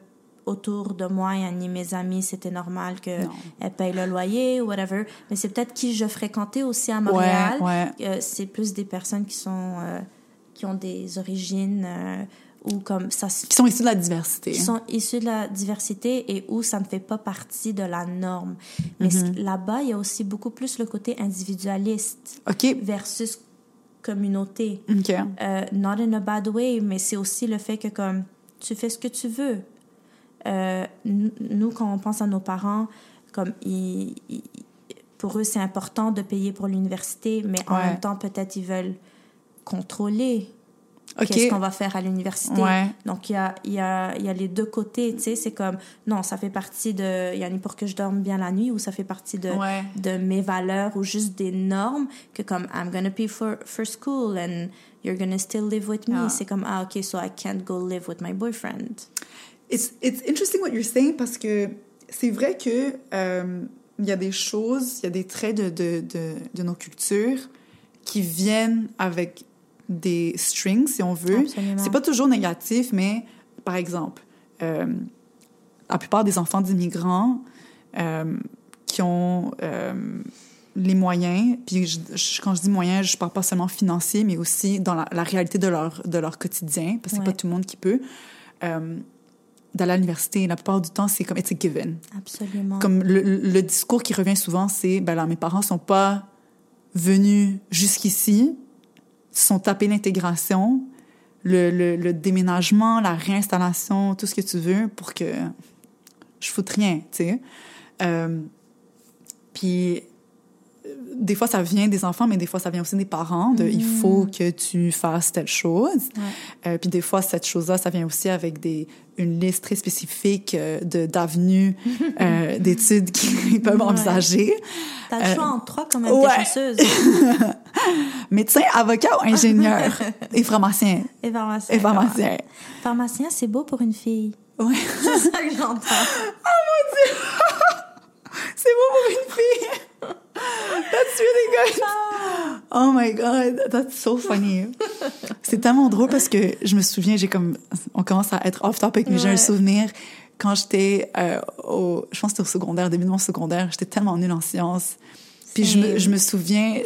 autour de moi et ni mes amis, c'était normal que Non. elles payent le loyer ou whatever. Mais c'est peut-être qui je fréquentais aussi à Montréal. Ouais, ouais. Euh, c'est plus des personnes qui sont euh, qui ont des origines euh, ou comme ça Qui sont issus de la diversité. qui sont issus de la diversité et où ça ne fait pas partie de la norme. Mais Mm-hmm. là-bas, il y a aussi beaucoup plus le côté individualiste OK. versus communauté. OK. Euh, not in a bad way, mais c'est aussi le fait que comme tu fais ce que tu veux. Euh, nous, quand on pense à nos parents, comme ils, ils- pour eux, c'est important de payer pour l'université, mais en Ouais. même temps, peut-être ils veulent contrôler qu'est-ce qu'on va faire à l'université. Ouais. Donc, il y a, il y, a, il y a les deux côtés, tu sais, c'est comme, non, ça fait partie de, il y en a pour que je dorme bien la nuit, ou ça fait partie de, Ouais. de mes valeurs, ou juste des normes, que comme, I'm gonna pay for, for school, and you're gonna still live with me. Ah. C'est comme, ah, OK, so I can't go live with my boyfriend. It's, it's interesting what you're saying parce que c'est vrai que euh, il y a des choses, il y a des traits de, de, de, de nos cultures qui viennent avec des strings, si on veut. C'est pas toujours négatif, mais par exemple, euh, la plupart des enfants d'immigrants euh, qui ont les moyens, puis je- je- quand je dis moyens, je parle pas seulement financier, mais aussi dans la, la réalité de leur, de leur quotidien, parce que Ouais. c'est pas tout le monde qui peut. D'aller à l'université, la plupart du temps, c'est comme it's a given. Absolument. Comme le, le discours qui revient souvent, c'est ben là, mes parents sont pas venus jusqu'ici, sont tapés l'intégration, le, le, le déménagement, la réinstallation, tout ce que tu veux pour que je foute rien, tu sais. Euh, puis des fois, ça vient des enfants, mais des fois, ça vient aussi des parents. De, Il faut que tu fasses telle chose. Ouais. Euh, puis des fois, cette chose-là, ça vient aussi avec des, une liste très spécifique euh, de d'avenues, euh, d'études qu'ils peuvent Ouais. envisager. T'as le euh, choix en trois quand même, ouais. chanceuse. Médecin, avocat ou ingénieur? Et pharmacien. Et pharmacien. Et pharmacien. Pharmacien, c'est beau pour une fille. Ouais. C'est ça que j'entends. C'est beau pour une fille. That's really good. Oh my god, that's so funny. C'est tellement drôle parce que je me souviens, j'ai comme, on commence à être off topic, mais j'ai un souvenir quand j'étais euh, au, je pense que c'était au secondaire, début de mon secondaire, j'étais tellement nulle en sciences. Puis je me, je me souviens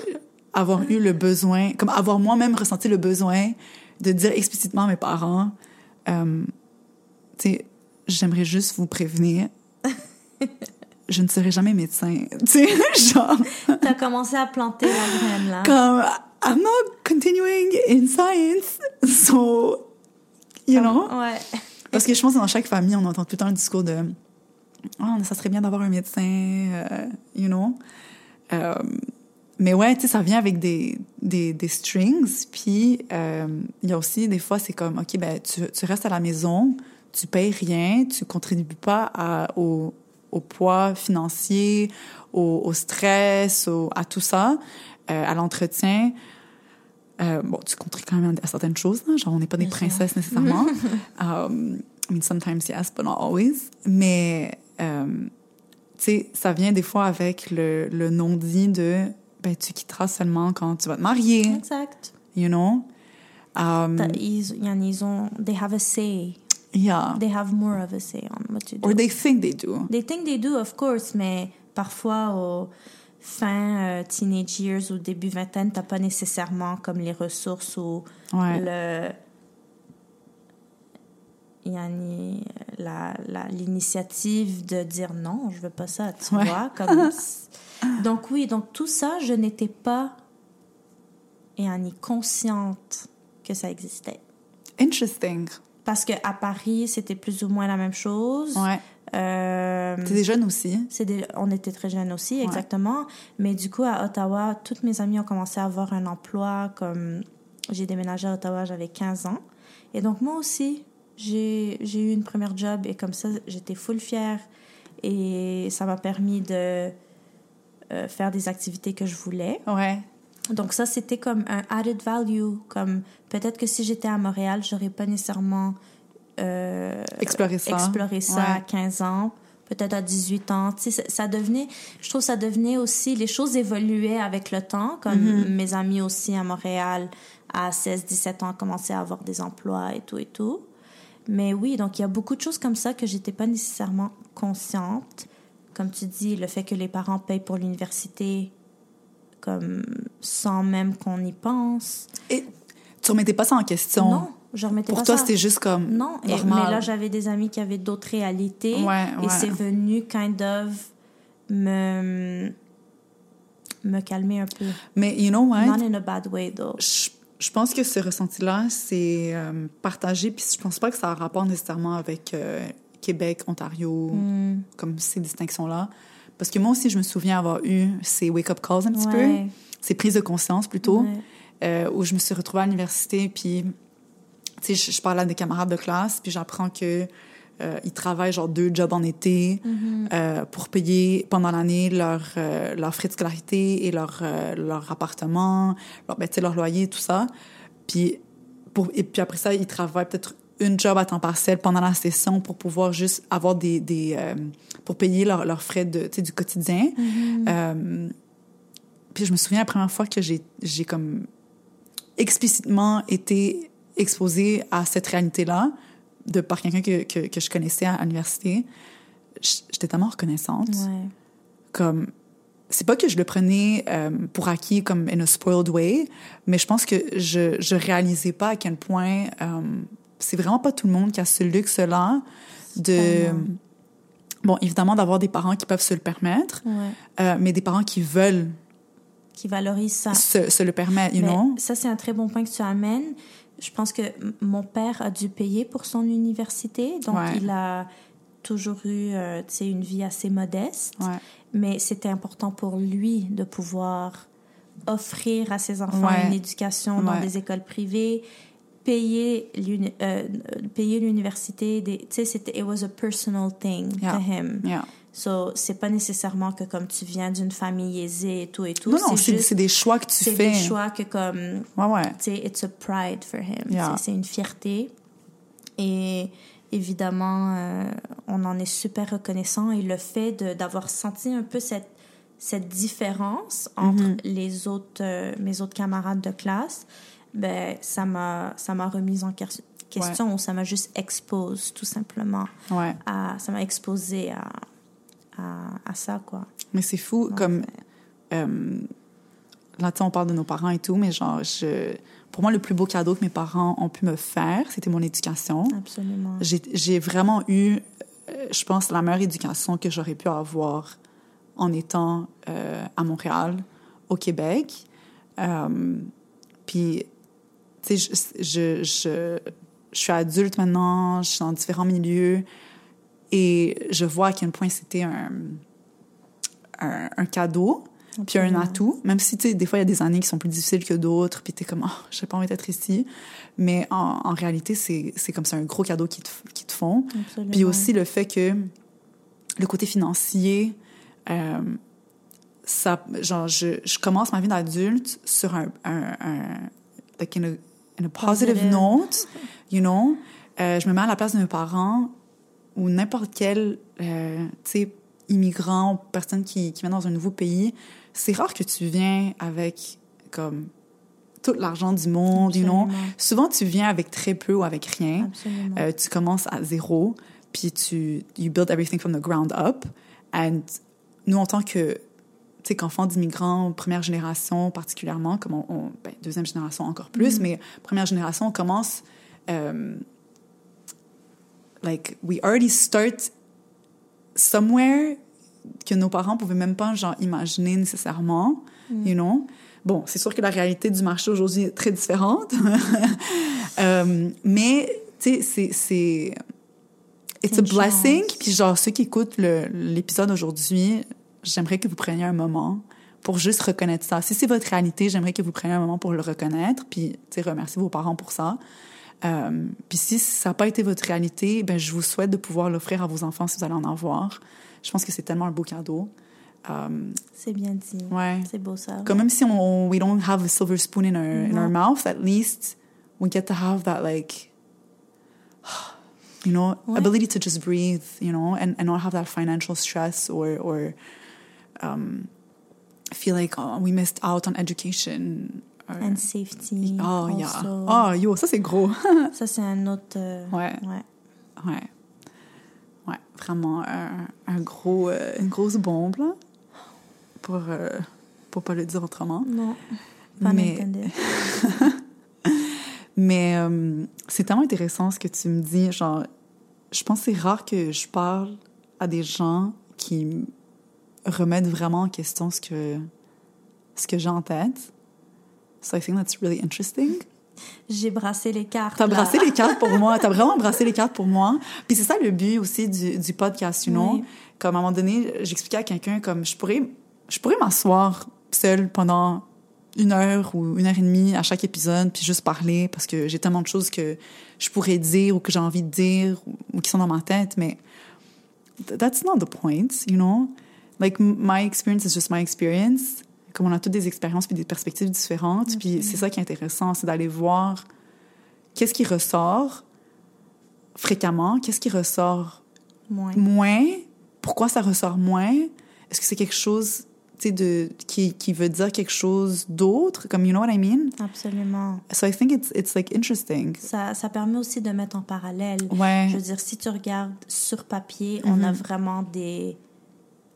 avoir eu le besoin, comme avoir moi-même ressenti le besoin de dire explicitement à mes parents, euh, tu sais, j'aimerais juste vous prévenir, je ne serai jamais médecin. Tu sais, genre, T'as commencé à planter la graine, là. comme, I'm not continuing in science, so, you know? Ouais. Parce que je pense que dans chaque famille, on entend tout le temps un discours de Ah, ça serait bien d'avoir un médecin, euh, you know. Euh, mais ouais, tu sais, ça vient avec des, des, des strings. Puis euh, il y a aussi des fois, c'est comme OK, ben, tu, tu restes à la maison, tu payes rien, tu contribues pas à, au, au poids financier, au, au stress, au, à tout ça, euh, à l'entretien. Euh, bon, tu contribues quand même à certaines choses, là, genre on n'est pas des Bien sûr. princesses nécessairement. um, I mean, sometimes yes, but not always. Mais, euh, tu sais, ça vient des fois avec le, le non-dit de, ben, tu quitteras seulement quand tu vas te marier, Exact. you know? Um, ils ont, they have a say. Yeah. They have more of a say on what you do. Or they think they do. They think they do, of course, mais parfois, au- fin euh, teenage years ou début vingtaine, t'as pas nécessairement comme les ressources ou Ouais. le yani, la la- l'initiative de dire non, je veux pas ça, tu Ouais. vois comme donc oui, donc tout ça, je n'étais pas yani, consciente que ça existait. Interesting. Parce que à Paris, c'était plus ou moins la même chose. Ouais. Euh, T'es des jeunes aussi. des- on était très jeunes aussi, exactement. Mais du coup, à Ottawa, toutes mes amies ont commencé à avoir un emploi. Comme j'ai déménagé à Ottawa, j'avais 15 ans. Et donc, moi aussi, j'ai j'ai eu une première job et comme ça, j'étais full fière. Et ça m'a permis de euh, faire des activités que je voulais. Ouais. Donc ça, c'était comme un added value. Comme peut-être que si j'étais à Montréal, j'aurais pas nécessairement euh, Explorer ça. exploré ça à Ouais. 15 ans, peut-être à 18 ans. Tu sais, ça, devenait, je trouve, ça devenait aussi, les choses évoluaient avec le temps. Comme Mm-hmm. mes amis aussi à Montréal, à 16, 17 ans, commençaient à avoir des emplois et tout et tout. Mais oui, donc il y a beaucoup de choses comme ça que j'étais pas nécessairement consciente. Comme tu dis, le fait que les parents payent pour l'université, comme sans même qu'on y pense. Et tu remettais pas ça en question. Non, je remettais Pour pas toi, c'était juste comme Non, et- mais là, j'avais des amis qui avaient d'autres réalités. Ouais, Et c'est venu kind of me, me calmer un peu. Mais you know what? Not in a bad way, though. Je, je pense que ce ressenti-là, c'est euh, partagé, puis je pense pas que ça a rapport nécessairement avec euh, Québec, Ontario, Hmm. comme ces distinctions-là. Parce que moi aussi, je me souviens avoir eu ces wake-up calls un petit Ouais. peu, ces prises de conscience plutôt, Ouais. euh, où je me suis retrouvée à l'université, puis, tu sais, je, je parlais à des camarades de classe, puis j'apprends que euh, ils travaillent genre deux jobs en été Mm-hmm. euh, pour payer pendant l'année leur, euh, leurs frais de scolarité et leur, leur appartement, leur, ben, leur loyer, tout ça. Puis, pour, et puis après ça, ils travaillent peut-être une job à temps partiel pendant la session pour pouvoir juste avoir des... des euh, pour payer leurs leurs frais de, du quotidien. Mm-hmm. Euh, puis je me souviens la première fois que j'ai j'ai comme explicitement été exposée à cette réalité-là de par quelqu'un que, que, que je connaissais à l'université. J'étais tellement reconnaissante. Ouais. Comme c'est pas que je le prenais euh, pour acquis comme in a spoiled way, mais je pense que je je réalisais pas à quel point c'est vraiment pas tout le monde qui a ce luxe-là de Vraiment. bon évidemment d'avoir des parents qui peuvent se le permettre, Ouais. euh, mais des parents qui veulent Qui valorise ça. se, se le permettre, you Mais know? Ça, c'est un très bon point que tu amènes. Je pense que mon père a dû payer pour son université. Donc, Ouais. il a toujours eu euh, une vie assez modeste. Ouais. Mais c'était important pour lui de pouvoir offrir à ses enfants Ouais. une éducation dans des écoles privées, payer euh, payer l'université. Tu sais, c'était it was a personal thing Yeah. to him. Yeah. So, c'est pas nécessairement que comme tu viens d'une famille aisée et tout et tout. Non, non, c'est c'est des choix que tu c'est fais. des choix que comme Ouais, ouais. tu sais, it's a pride for him. Yeah. C'est- C'est une fierté. Et évidemment, euh, on en est super reconnaissant. Et le fait d'avoir senti un peu cette, cette différence entre Mm-hmm. les autres, euh, mes autres camarades de classe, ben, ça m'a ça m'a remise en ques- question ou ça m'a juste expose, tout simplement. Ouais. À, ça m'a exposé à, à, à ça, quoi. Mais c'est fou, En comme... euh, là, on parle de nos parents et tout, mais genre, je, pour moi, le plus beau cadeau que mes parents ont pu me faire, c'était mon éducation. Absolument. J'ai j'ai vraiment eu, euh, je pense, la meilleure éducation que j'aurais pu avoir en étant euh, à Montréal, au Québec. Euh, puis, tu sais, je, je, je, je suis adulte maintenant, je suis dans différents milieux et je vois à quel point c'était un, un, un cadeau puis un atout, même si, tu sais, des fois, il y a des années qui sont plus difficiles que d'autres, puis t'es comme, oh, j'ai pas envie d'être ici. Mais en, en réalité, c'est comme ça un gros cadeau qu'ils te, qu'ils te font. Absolument. Puis aussi le fait que le côté financier, euh, ça, genre, je, je commence ma vie d'adulte sur un, un, un like in a, in a positive, Positive. note, you know. Euh, je me mets à la place de mes parents ou n'importe quel, euh, tu sais, immigrant, personne qui, qui vient dans un nouveau pays. C'est rare que tu viens avec, comme, tout l'argent du monde, you know. Souvent, tu viens avec très peu ou avec rien. Euh, tu commences à zéro, puis tu you build everything from the ground up. And nous, en tant que sais, qu'enfant d'immigrants, première génération particulièrement, comme on, on- ben, deuxième génération encore plus, Mhm. mais première génération, on commence, euh, like, we already start somewhere que nos parents pouvaient même pas, genre, imaginer nécessairement, Mm. you know? Bon, c'est sûr que la réalité du marché aujourd'hui est très différente, Euh, mais, tu sais, c'est-. It's a blessing. Puis genre, ceux qui écoutent l'épisode aujourd'hui, j'aimerais que vous preniez un moment pour juste reconnaître ça. Si c'est votre réalité, j'aimerais que vous preniez un moment pour le reconnaître, puis, remercier vos parents pour ça. Euh, puis si ça n'a pas été votre réalité, ben je vous souhaite de pouvoir l'offrir à vos enfants si vous allez en avoir. Je pense que c'est tellement un beau cadeau. Euh, C'est bien dit. ouais. C'est beau ça. Comme même si on, we don't have a silver spoon in our, in our mouth, at least we get to have that like, you know, Ouais. ability to just breathe, you know, and, and not have that financial stress or, or um, feel like oh, we missed out on education. or- And safety. oh, yeah. also. Oh, yo, ça c'est gros. Ça, c'est un autre. euh, Ouais. ouais. ouais. Ouais, vraiment un, un gros, euh, une grosse bombe, là, pour, euh, pour pas le dire autrement. Non. Pas Mais-. Mais euh, c'est tellement intéressant ce que tu me dis. Genre, je pense que c'est rare que je parle à des gens qui remettent vraiment en question ce que, ce que j'ai en tête. So I think that's really interesting. J'ai brassé les cartes. T'as brassé les cartes pour moi. T'as vraiment brassé les cartes pour moi. Puis c'est ça le but aussi du, du podcast, you know? Oui. Comme à un moment donné, j'expliquais à quelqu'un comme je pourrais, je pourrais m'asseoir seule pendant une heure ou une heure et demie à chaque épisode puis juste parler parce que j'ai tellement de choses que je pourrais dire ou que j'ai envie de dire ou, ou qui sont dans ma tête, mais th- that's not the point, you know? Like my experience is just my experience. Comme on a toutes des expériences puis des perspectives différentes, puis c'est ça qui est intéressant, c'est d'aller voir qu'est-ce qui ressort fréquemment, qu'est-ce qui ressort Moins. moins, pourquoi ça ressort moins, est-ce que c'est quelque chose de qui, qui veut dire quelque chose d'autre, comme you know what I mean? Absolument. So I think it's it's like interesting. Ça, ça permet aussi de mettre en parallèle. Ouais. Je veux dire, si tu regardes sur papier, on Mhm. a vraiment des...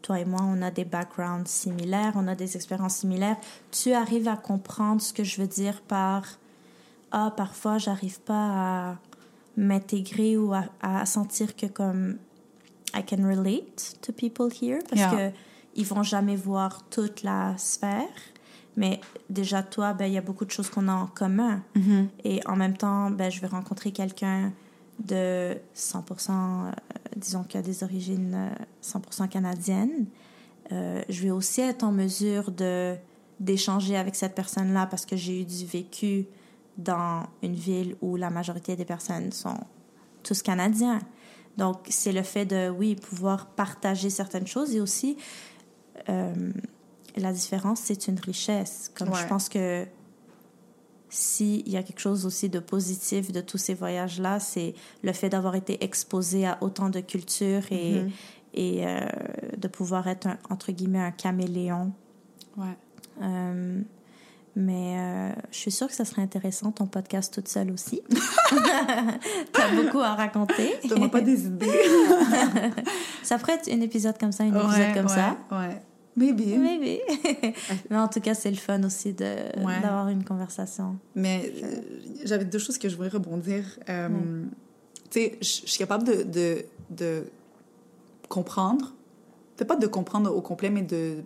Toi et moi, on a des backgrounds similaires, on a des expériences similaires. Tu arrives à comprendre ce que je veux dire par... Ah, parfois, j'arrive pas à m'intégrer ou à, à sentir que comme... I can relate to people here parce Yeah. que ils vont jamais voir toute la sphère. Mais déjà, toi, ben, il y a beaucoup de choses qu'on a en commun. Mhm. Et en même temps, ben, je vais rencontrer quelqu'un de 100%, euh, disons, qui a des origines euh, 100% canadiennes. Euh, je vais aussi être en mesure de d'échanger avec cette personne-là parce que j'ai eu du vécu dans une ville où la majorité des personnes sont tous canadiens. Donc, c'est le fait de, oui, pouvoir partager certaines choses et aussi, euh, la différence, c'est une richesse. Comme Ouais. je pense que s'il y a quelque chose aussi de positif de tous ces voyages-là, c'est le fait d'avoir été exposé à autant de cultures et, Mhm. et euh, de pouvoir être, un, entre guillemets, un caméléon. Ouais. Euh, mais euh, je suis sûre que ça serait intéressant, ton podcast toute seule aussi. T'as beaucoup à raconter. Donne-moi pas des idées. Ça pourrait être un épisode comme ça, un épisode Ouais, comme ouais, ça. Ouais. Maybe. Maybe. Mais en tout cas, c'est le fun aussi Ouais. d'avoir une conversation. Mais euh, j'avais deux choses que je voulais rebondir. Euh, Tu sais, je suis capable de, de, de comprendre, peut-être pas de comprendre au complet, mais de,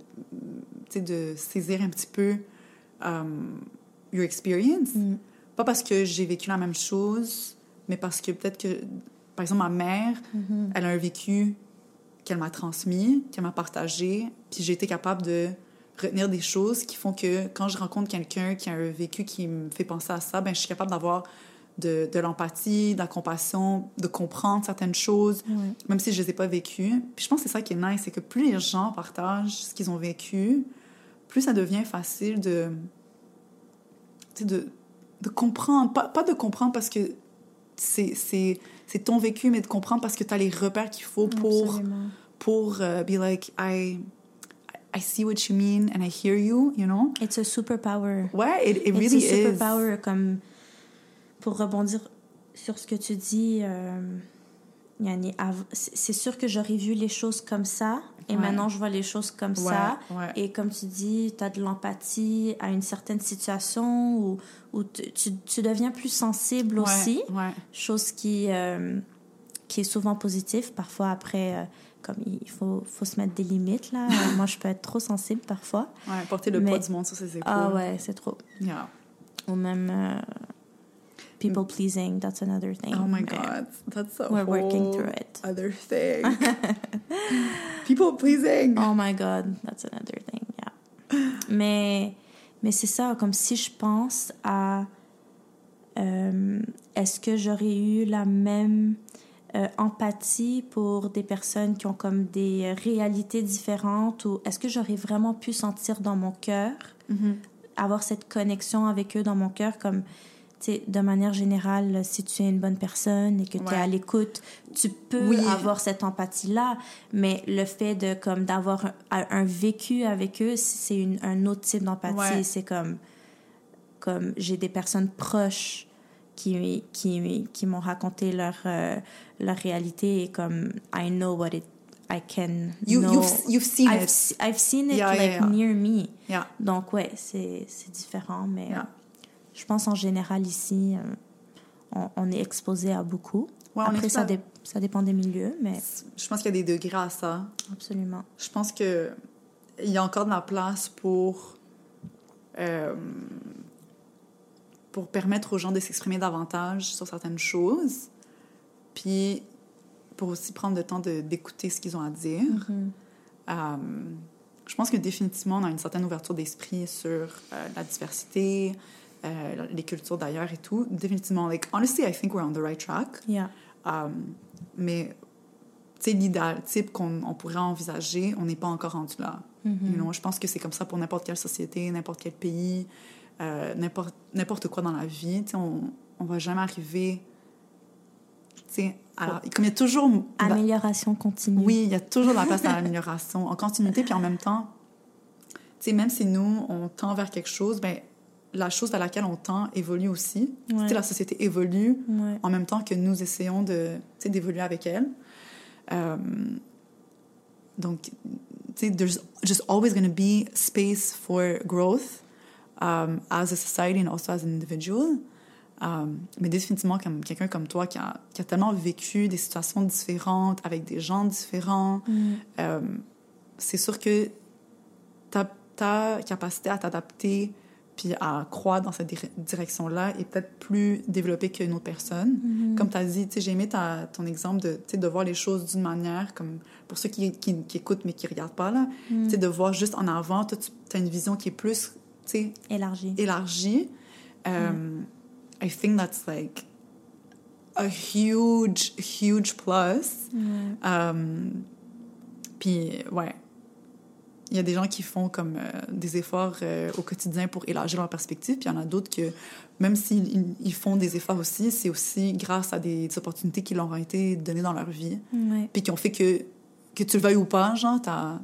de saisir un petit peu um, your experience. Mm. Pas parce que j'ai vécu la même chose, mais parce que peut-être que, par exemple, ma mère, Mhm. elle a un vécu qu'elle m'a transmis, qu'elle m'a partagé, puis j'ai été capable de retenir des choses qui font que quand je rencontre quelqu'un qui a un vécu qui me fait penser à ça, ben je suis capable d'avoir de, de l'empathie, de la compassion, de comprendre certaines choses, même si je les ai pas vécues. Puis je pense que c'est ça qui est nice, c'est que plus les gens partagent ce qu'ils ont vécu, plus ça devient facile de, de, de comprendre. Pas, pas de comprendre parce que c'est, ton vécu, mais de comprendre parce que tu as les repères qu'il faut pour, Absolument. Pour euh, be like, I, I see what you mean and I hear you, you know? It's a superpower. Ouais, it, it It's really a is. superpower, comme pour rebondir sur ce que tu dis, euh, c'est sûr que j'aurais vu les choses comme ça, et Ouais. maintenant je vois les choses comme ça. ouais. Et comme tu dis, tu as de l'empathie à une certaine situation où, où tu, tu, deviens plus sensible aussi, chose qui, euh, qui est souvent positive. Parfois, après, euh, comme il faut, faut se mettre des limites, là. Moi, je peux être trop sensible parfois. Ouais, porter le Mais- poids du monde sur ses épaules. Ah ouais, c'est trop. Yeah. Ou même euh, people pleasing, that's another thing. Oh my God, that's a We're working whole through it. other thing. People pleasing. Oh my God, that's another thing, yeah. Mais, mais c'est ça, comme si je pense à euh, est-ce que j'aurais eu la même euh, empathie pour des personnes qui ont comme des réalités différentes ou est-ce que j'aurais vraiment pu sentir dans mon cœur, Mhm. avoir cette connexion avec eux dans mon cœur comme tu sais, de manière générale, si tu es une bonne personne et que tu es à l'écoute, tu peux Oui. avoir cette empathie-là. Mais le fait de comme d'avoir un, un vécu avec eux, c'est une- un autre type d'empathie. Ouais. C'est comme, comme j'ai des personnes proches qui, qui, qui m'ont raconté leur, euh, leur réalité et comme I know what it I can You, know. you've, you've seen I've, it. I've seen it Yeah, yeah, like yeah. near me. Donc, ouais, c'est c'est différent, mais euh, je pense en général ici, euh, on, on est exposé à beaucoup. Ouais, Après, ça, dé- ça dépend des milieux, mais Je pense qu'il y a des degrés à ça. absolument. Je pense que il y a encore de la place pour euh, pour permettre aux gens de s'exprimer davantage sur certaines choses, puis pour aussi prendre le temps d'écouter ce qu'ils ont à dire. Mhm. Euh, je pense que définitivement, on a une certaine ouverture d'esprit sur euh, la diversité, euh, les cultures d'ailleurs et tout. Définitivement, like, honestly, I think we're on the right track. Yeah. Um, mais, tu sais, l'idéal type qu'on on pourrait envisager, on n'est pas encore rendu là. You know, je pense que c'est comme ça pour n'importe quelle société, n'importe quel pays, euh, n'importe quoi dans la vie. On, on va jamais arriver... Alors, comme il y a toujours... Amélioration continue. Oui, il y a toujours de la place à l'amélioration, en continuité, puis en même temps, même si nous, on tend vers quelque chose, ben la chose vers laquelle on tend évolue aussi. Ouais. la société évolue Ouais. en même temps que nous essayons d'évoluer avec elle. Euh, donc, there's just always going to be space for growth um, as a society and also as an individual. Um, mais définitivement, comme quelqu'un comme toi qui a, qui a tellement vécu des situations différentes avec des gens différents, Mm. euh, c'est sûr que ta, ta capacité à t'adapter puis à croire dans cette dire- direction-là est peut-être plus développée qu'une autre personne. Mhm. Comme tu as dit, j'ai aimé ta, ton exemple de, de voir les choses d'une manière, comme pour ceux qui, qui, qui écoutent mais qui regardent pas, là, Mm. de voir juste en avant, toi, tu as une vision qui est plus, tu sais, Élargi. élargie. Um, I think that's like a huge, huge plus. Um, puis, ouais. Il y a des gens qui font comme euh, des efforts euh, au quotidien pour élargir leur perspective, puis il y en a d'autres que, même s'ils ils- font des efforts aussi, c'est aussi grâce à des, des opportunités qui leur ont été données dans leur vie, puis qui ont fait que, que tu le veuilles ou pas, genre, ta,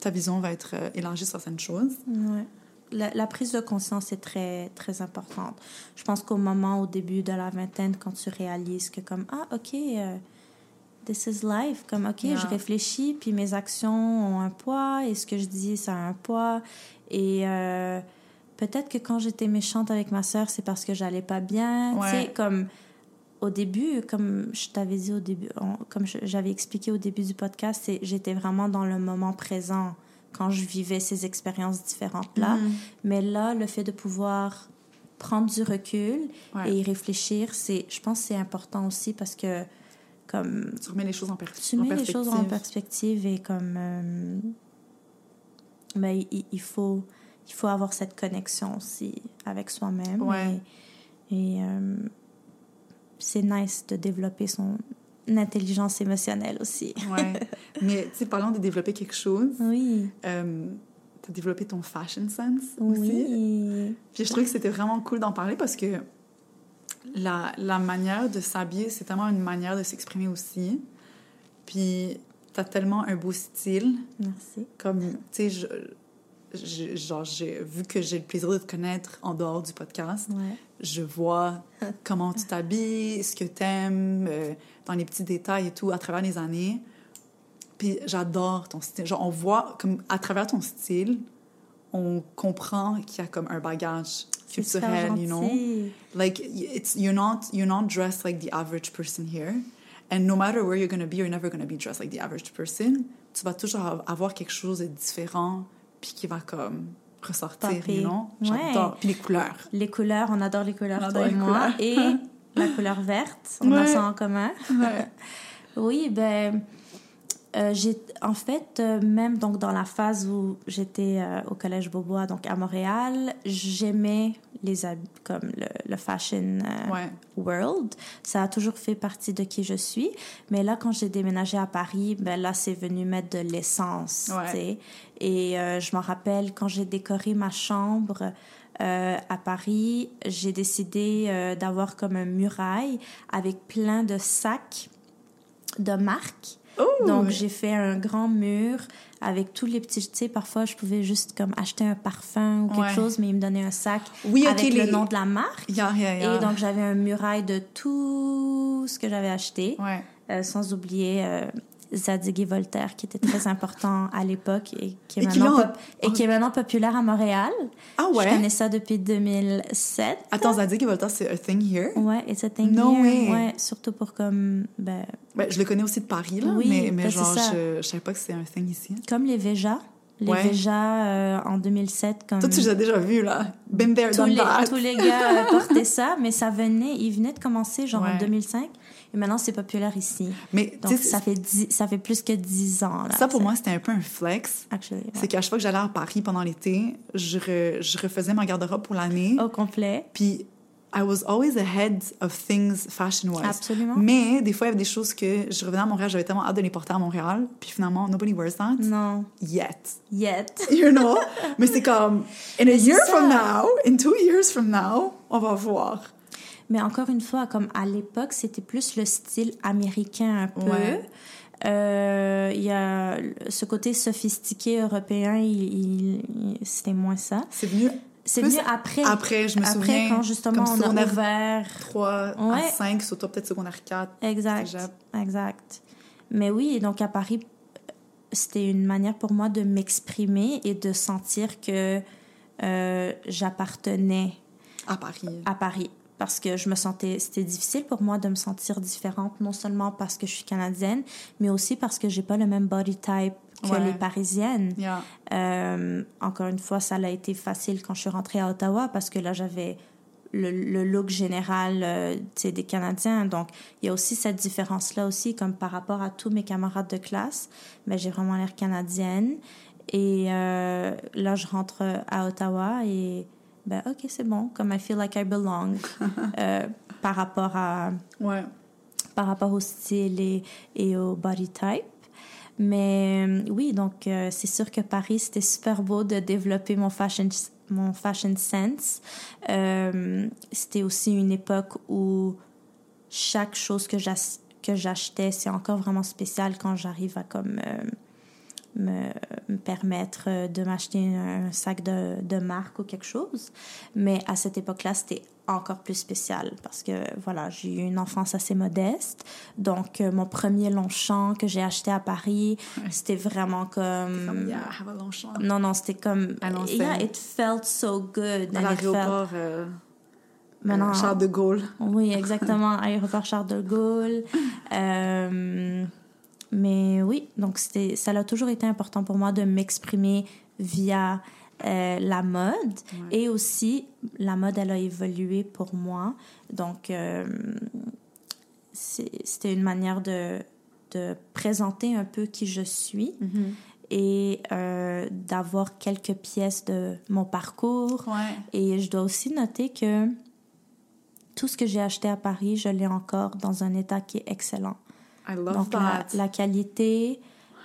ta vision va être euh, élargie sur certaines choses. Ouais. La, la prise de conscience est très, très importante. Je pense qu'au moment, au début de la vingtaine, quand tu réalises que comme, ah, OK, euh, this is life, comme, OK, Yeah. je réfléchis, puis mes actions ont un poids, et ce que je dis, ça a un poids. Et euh, peut-être que quand j'étais méchante avec ma sœur, c'est parce que j'allais pas bien. Tu sais, comme au début, comme je t'avais dit au début, on- comme j'avais expliqué au début du podcast, j'étais vraiment dans le moment présent quand je vivais ces expériences différentes-là. Mhm. Mais là, le fait de pouvoir prendre du recul Ouais. et y réfléchir, c'est, je pense que c'est important aussi parce que comme Tu remets les choses en, per- tu en mets les choses en perspective et comme euh, ben, il, il faut il faut avoir cette connexion aussi avec soi-même Ouais. et, et, euh, c'est nice de développer son intelligence émotionnelle aussi Ouais. Mais, tu sais, parlant de développer quelque chose, oui euh, tu as développé ton fashion sense aussi. oui Puis je trouvais que c'était vraiment cool d'en parler parce que la, la manière de s'habiller, c'est tellement une manière de s'exprimer aussi. Puis tu as tellement un beau style. merci Comme, tu sais, je, genre, j'ai vu que j'ai le plaisir de te connaître en dehors du podcast. ouais je vois comment tu t'habilles, ce que t'aimes, euh, dans les petits détails et tout, à travers les années. Puis j'adore ton style. Genre, on voit, comme, à travers ton style, on comprend qu'il y a comme un bagage culturel, you know? Like, it's, you're not, you're not dressed like the average person here. And no matter where you're gonna be, you're never gonna be dressed like the average person. Tu vas toujours av- avoir quelque chose de différent, puis qui va comme ressortir? Ouais. J'adore. Puis les couleurs. Les couleurs, on adore les couleurs, On toi et moi. couleurs. Et la couleur verte, on a Ouais. ça en commun. Ouais. Oui, ben, euh, j'ai, en fait, euh, même donc dans la phase où j'étais euh, au collège Beaubois, donc à Montréal, j'aimais les habits comme le, le fashion Ouais. world. Ça a toujours fait partie de qui je suis. Mais là, quand j'ai déménagé à Paris, ben là, c'est venu mettre de l'essence. Ouais. Et euh, je m'en rappelle quand j'ai décoré ma chambre. euh, à Paris, j'ai décidé euh, d'avoir comme un muraille avec plein de sacs de marques. Oh! Donc, j'ai fait un grand mur avec tous les petits... Tu sais, parfois, je pouvais juste comme acheter un parfum ou quelque Ouais. chose, mais ils me donnaient un sac Oui, avec les- le nom de la marque. Yeah, yeah, yeah. Et donc, j'avais un muraille de tout ce que j'avais acheté, Ouais. sans oublier Zadig et Voltaire, qui était très important à l'époque et qui est, Et maintenant l'ont- pop- et qui est maintenant populaire à Montréal. Ah Je ouais? connais ça depuis 2007. Attends, Zadig et Voltaire, c'est a thing here? Ouais, it's a thing No here. way. Ouais, surtout pour comme, ben, Ben, je le connais aussi de Paris, là, Oui, mais, mais ben, genre, c'est je, je savais pas que c'était un thing ici. comme les Véjas. Les Ouais. Véjas euh, en 2007, comme... Toi, tu les as déjà vus, là. Been there, tous done les, that. tous les gars euh, portaient ça, mais ça venait, il venait de commencer genre Ouais. en 2005 et maintenant c'est populaire ici. Mais, Donc ça fait dix, ça fait plus que 10 ans là. ça, pour moi, c'était un peu un flex. actually, ouais. C'est qu'à chaque fois que j'allais à Paris pendant l'été, je, re- je refaisais ma garde-robe pour l'année. au complet. Puis, I was always ahead of things fashion-wise. Absolument. Mais des fois, il y avait des choses que je revenais à Montréal, j'avais tellement hâte de les porter à Montréal. Puis finalement, nobody wears that Non, yet. yet. You know? Mais c'est comme, in a year ça. from now, in two years from now, on va voir. Mais encore une fois, comme à l'époque, c'était plus le style américain un peu. Ouais. Euh, Il y a ce côté sophistiqué européen, il, c'était moins ça. C'est venu C'est venu après. après, je me après, souviens. quand justement comme on a ouvert 3 à Ouais. 5, surtout peut-être secondaire 4. Exact, exact. Mais oui, donc à Paris, c'était une manière pour moi de m'exprimer et de sentir que euh, j'appartenais À Paris. à Paris. Parce que je me sentais, c'était difficile pour moi de me sentir différente, non seulement parce que je suis canadienne, mais aussi parce que j'ai pas le même body type que Ouais. les Parisiennes. Yeah. Euh, encore une fois, ça a été facile quand je suis rentrée à Ottawa parce que là, j'avais le, le look général euh, des Canadiens. Donc, il y a aussi cette différence-là aussi, comme par rapport à tous mes camarades de classe. Mais j'ai vraiment l'air canadienne. Et euh, là, je rentre à Ottawa et, ben, OK, c'est bon. Comme I feel like I belong euh, par rapport à Ouais. par rapport au style et, et au body type. Mais euh, oui, donc euh, c'est sûr que Paris, c'était super beau de développer mon fashion, mon fashion sense. Euh, c'était aussi une époque où chaque chose que j'ach- que j'achetais, c'est encore vraiment spécial quand j'arrive à comme me, me permettre euh, de m'acheter un sac de, de marque ou quelque chose. Mais à cette époque-là, c'était encore plus spécial parce que voilà, j'ai eu une enfance assez modeste. Donc, euh, mon premier Longchamp que j'ai acheté à Paris, c'était vraiment comme. Comme, yeah, have a long shot. Non, non, c'était comme. Yeah, it felt so good. À l'aéroport euh, Maintenant- Charles de Gaulle. Oui, exactement. Aéroport Charles de Gaulle. Euh, mais oui, donc c'était, ça a toujours été important pour moi de m'exprimer via euh, la mode. Et aussi, la mode, elle a évolué pour moi. Donc, euh, c'était une manière de, de présenter un peu qui je suis Mm-hmm. et euh, d'avoir quelques pièces de mon parcours. Ouais. Et je dois aussi noter que tout ce que j'ai acheté à Paris, je l'ai encore dans un état qui est excellent. I love Donc, la, that. la qualité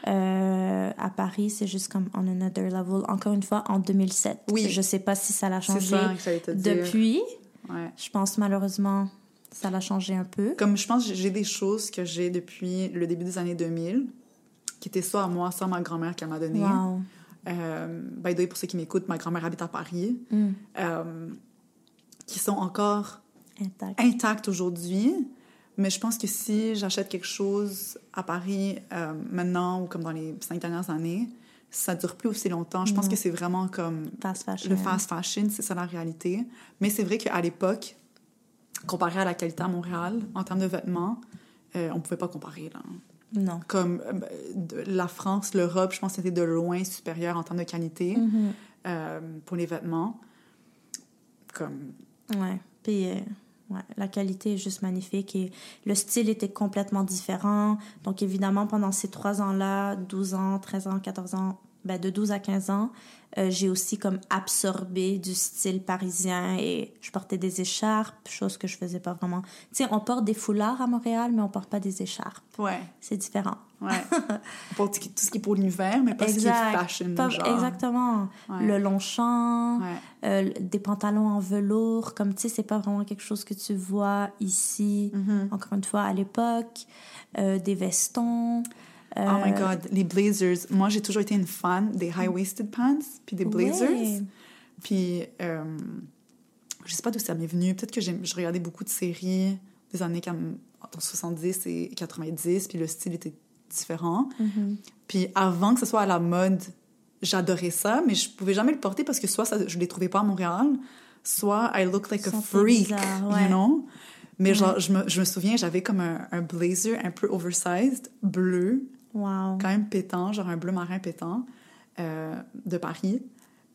euh, à Paris, c'est juste comme on another level. Encore une fois, en 2007. Oui. Je sais pas si ça l'a changé ça que depuis. Ouais. Je pense malheureusement, ça l'a changé un peu. Comme je pense j'ai des choses que j'ai depuis le début des années 2000, qui étaient soit à moi, soit à ma grand-mère qu'elle m'a donné. Wow. Euh, by the way, pour ceux qui m'écoutent, ma grand-mère habite à Paris. Mm. Euh, qui sont encore Intact. intactes aujourd'hui. Mais je pense que si j'achète quelque chose à Paris euh, maintenant ou comme dans les cinq dernières années, ça dure plus aussi longtemps. Je pense Non. que c'est vraiment comme Fast fashion. le fast fashion, c'est ça la réalité. Mais c'est vrai qu'à l'époque, comparé à la qualité à Montréal, en termes de vêtements, euh, on pouvait pas comparer. Là. Non. Comme euh, la France, l'Europe, je pense que c'était de loin supérieur en termes de qualité Mhm. euh, pour les vêtements. Comme, Ouais. Puis, la qualité est juste magnifique et le style était complètement différent. Donc, évidemment, pendant ces trois ans-là, 12 ans, 13 ans, 14 ans, ben, de 12 à 15 ans, euh, j'ai aussi comme absorbé du style parisien et je portais des écharpes, chose que je faisais pas vraiment. Tu sais, on porte des foulards à Montréal, mais on porte pas des écharpes. ouais, C'est différent. ouais. pour tout, ce qui est pour l'hiver, mais pas ce qui est fashion. Pas- genre. Exactement. Ouais. Le long champ, Ouais. euh, des pantalons en velours, comme tu sais, c'est pas vraiment quelque chose que tu vois ici, Mm-hmm. encore une fois, à l'époque. Euh, des vestons. Euh, Oh my God, les blazers. Moi, j'ai toujours été une fan des high-waisted pants, puis des blazers. Ouais. Puis, euh, je sais pas d'où ça m'est venu. Peut-être que je regardais beaucoup de séries des années comme, entre 70 et 90, puis le style était différent. Mhm. Puis avant que ce soit à la mode, j'adorais ça, mais je pouvais jamais le porter parce que soit ça, je les trouvais pas à Montréal, soit I look like a freak, bizarre, you ouais. know? Mais genre, je me, je me souviens, j'avais comme un, un blazer un peu oversized, bleu, Wow. quand même pétant, genre un bleu marin pétant, euh, de Paris.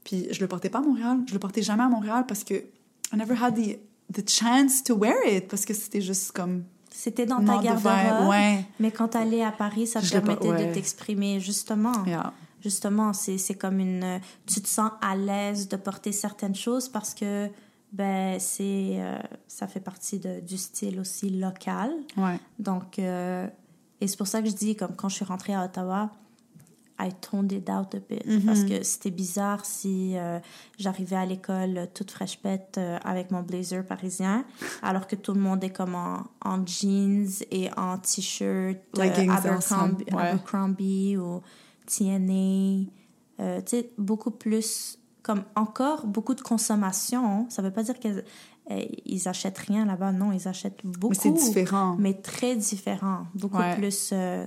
Puis je le portais pas à Montréal. Je le portais jamais à Montréal parce que I never had the, the chance to wear it parce que c'était juste comme... C'était dans ta garde-robe. Ouais. Mais quand t'allais à Paris, ça te permettait ouais. de t'exprimer, justement. Yeah. Justement, c'est comme une... euh, Tu te sens à l'aise de porter certaines choses parce que ben c'est euh, ça fait partie de- du style aussi local. Ouais. Donc, euh, et c'est pour ça que je dis, comme quand je suis rentrée à Ottawa, I toned it out a bit. Mhm. Parce que c'était bizarre si euh, j'arrivais à l'école toute fraîche pète euh, avec mon blazer parisien, alors que tout le monde est comme en, en jeans et en t-shirt euh, Abercrombie, ouais. Abercrombie ou TNA. Euh, tu sais, beaucoup plus, comme encore beaucoup de consommation. Ça veut pas dire qu'ils ils achètent rien là-bas. Non, ils achètent beaucoup. Mais c'est différent. Mais très différent. Beaucoup Ouais. plus euh,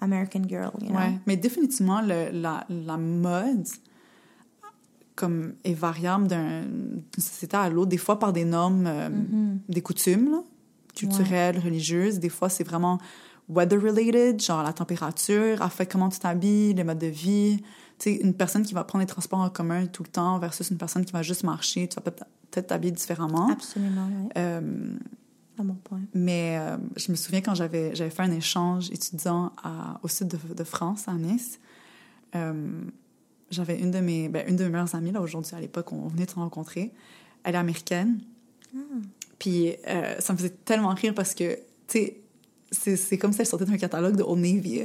American Girl, you know? Ouais, mais définitivement, le- la, la mode comme est variable d'un- d'une société à l'autre, des fois par des normes, euh, Mm-hmm. des coutumes là, culturelles, religieuses. Des fois, c'est vraiment weather-related, genre la température, affecte comment tu t'habilles, les modes de vie. Une personne qui va prendre les transports en commun tout le temps versus une personne qui va juste marcher, tu vas peut-être t'habiller différemment. Absolument, oui. Euh, À mon point. mais euh, je me souviens quand j'avais fait un échange étudiant à- au sud de, de France, à Nice. euh, j'avais une de mes ben, une de mes meilleures amies là aujourd'hui à l'époque on venait de se rencontrer. Elle est américaine. Puis euh, ça me faisait tellement rire parce que tu sais c'est c'est comme si elle sortait d'un catalogue de Old Navy.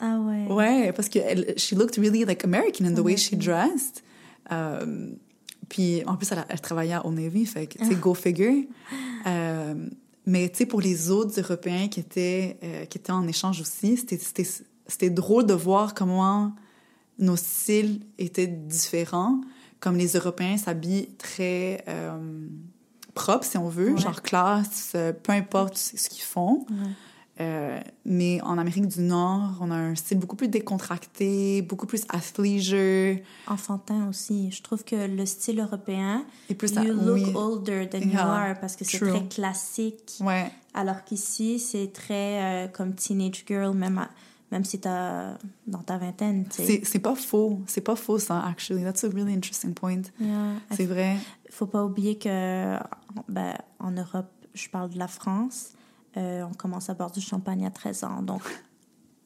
Ah ouais. Ouais, parce que elle, she looked really like American in the way she dressed. Euh, puis en plus, elle, travaillait Old Navy, fait que, tu sais, go figure. Euh, mais tu sais, pour les autres Européens qui étaient, euh, qui étaient en échange aussi, c'était- drôle de voir comment nos styles étaient différents. Comme les Européens s'habillent très propres, si on veut, Ouais. genre classe, peu importe ce qu'ils font. Ouais. Euh, mais en Amérique du Nord, on a un style beaucoup plus décontracté, beaucoup plus athleisure Enfantin aussi. Je trouve que le style européen, et plus you à- look oui. older than you Yeah. are parce que c'est très classique. Ouais, Alors qu'ici, c'est très euh, comme teenage girl, même, à- même si t'as dans ta vingtaine. c'est pas faux, c'est pas faux ça actually. That's a really interesting point. Yeah. C'est vrai. faut pas oublier que ben, en Europe, je parle de la France, euh, on commence à boire du champagne à 13 ans. Donc,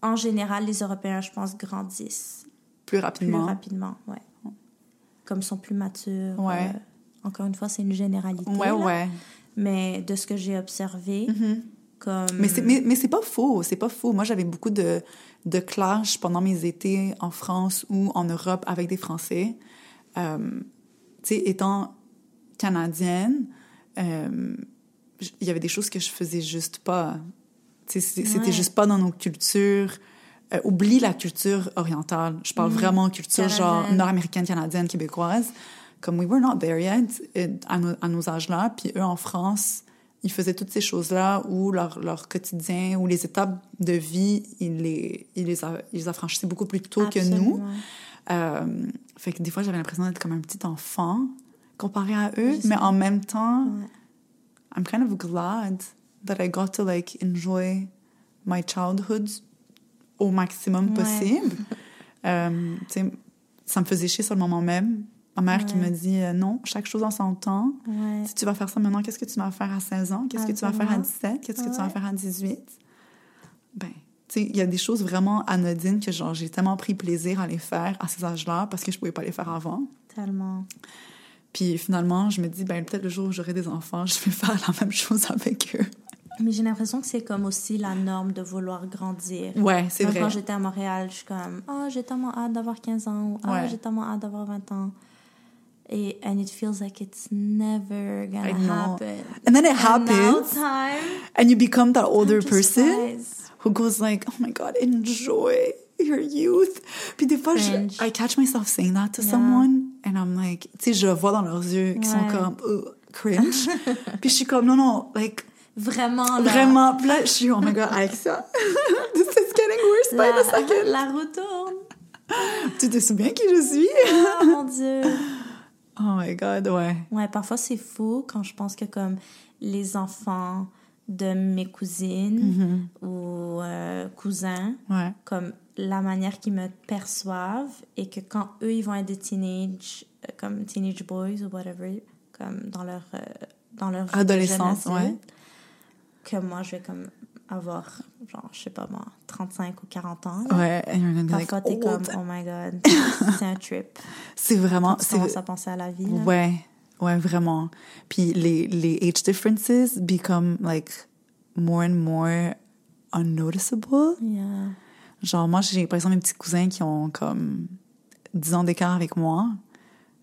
en général, les Européens, je pense, grandissent Plus plus rapidement. rapidement. Ouais. Comme ils sont plus matures. Ouais. euh, encore une fois, c'est une généralité. Ouais, là. ouais. Mais de ce que j'ai observé, Mhm. comme... Mais c'est mais, mais c'est pas faux, c'est pas faux. Moi, j'avais beaucoup de de clash pendant mes étés en France ou en Europe avec des Français. Euh, tu sais, étant canadienne, euh, il y avait des choses que je faisais juste pas. C'était Ouais. juste pas dans nos cultures. Euh, oublie la culture orientale. Je parle Mhm. vraiment culture genre nord-américaine, canadienne, québécoise. comme we were not there yet euh, à, nos- à nos âges-là. Puis eux, en France, ils faisaient toutes ces choses-là où leur, leur quotidien, ou les étapes de vie, ils les, ils les, a- ils les affranchissaient beaucoup plus tôt que nous. Euh, fait que des fois, j'avais l'impression d'être comme un petit enfant comparé à eux, mais en même temps, Ouais. I'm kind of glad that I got to like enjoy my childhood au maximum Ouais. possible. Euh, ça me faisait chier sur le moment même. Ma mère qui me dit euh, non, chaque chose en son temps. Ouais. Si tu vas faire ça maintenant, qu'est-ce que tu vas faire à 16 ans? Qu'est-ce que tu vas faire à Absolument. 17? Qu'est-ce que tu vas faire à 18? Ben, tu sais, il y a des choses vraiment anodines que genre j'ai tellement pris plaisir à les faire à ces âges-là parce que je pouvais pas les faire avant. Tellement. Puis finalement, je me dis, ben peut-être le jour où j'aurai des enfants, je vais faire la même chose avec eux. Mais j'ai l'impression que c'est comme aussi la norme de vouloir grandir. Ouais, c'est vrai. Quand j'étais à Montréal, je suis comme, oh, j'ai tellement hâte d'avoir 15 ans, ou ah, Ouais. j'ai tellement hâte d'avoir 20 ans. Et and it feels like it's never gonna happen. And then it And happens, time, and you become that older person who goes like, "Oh my God, enjoy your youth." Puis des fois, je. I catch myself saying that to Yeah. someone, and I'm like, tu sais, je vois dans leurs yeux qui sont comme Ugh, cringe. Puis je suis comme non non, like Vraiment, là. vraiment. Puis là, je suis oh my God, Alexa, this is getting worse by the La, second. la roue tourne. Tu te souviens qui je suis? Oh mon Dieu. Oh my God, ouais. Ouais, parfois c'est fou quand je pense que comme les enfants de mes cousines Mm-hmm. ou euh, cousins, Ouais. comme la manière qu'ils me perçoivent et que quand eux ils vont être des teenage euh, comme teenage boys ou whatever comme dans leur euh, dans leur Adolescence, ouais. que moi je vais comme avoir genre je sais pas moi 35 ou 40 ans. Ouais, and you're gonna be like, parfois t'es comme oh my god c'est un trip C'est vraiment, tu commences à penser à la vie là. Ouais, ouais, vraiment. Puis les, les age differences become like more and more unnoticeable. Yeah. Genre, moi, j'ai par exemple mes petits cousins qui ont comme 10 ans d'écart avec moi.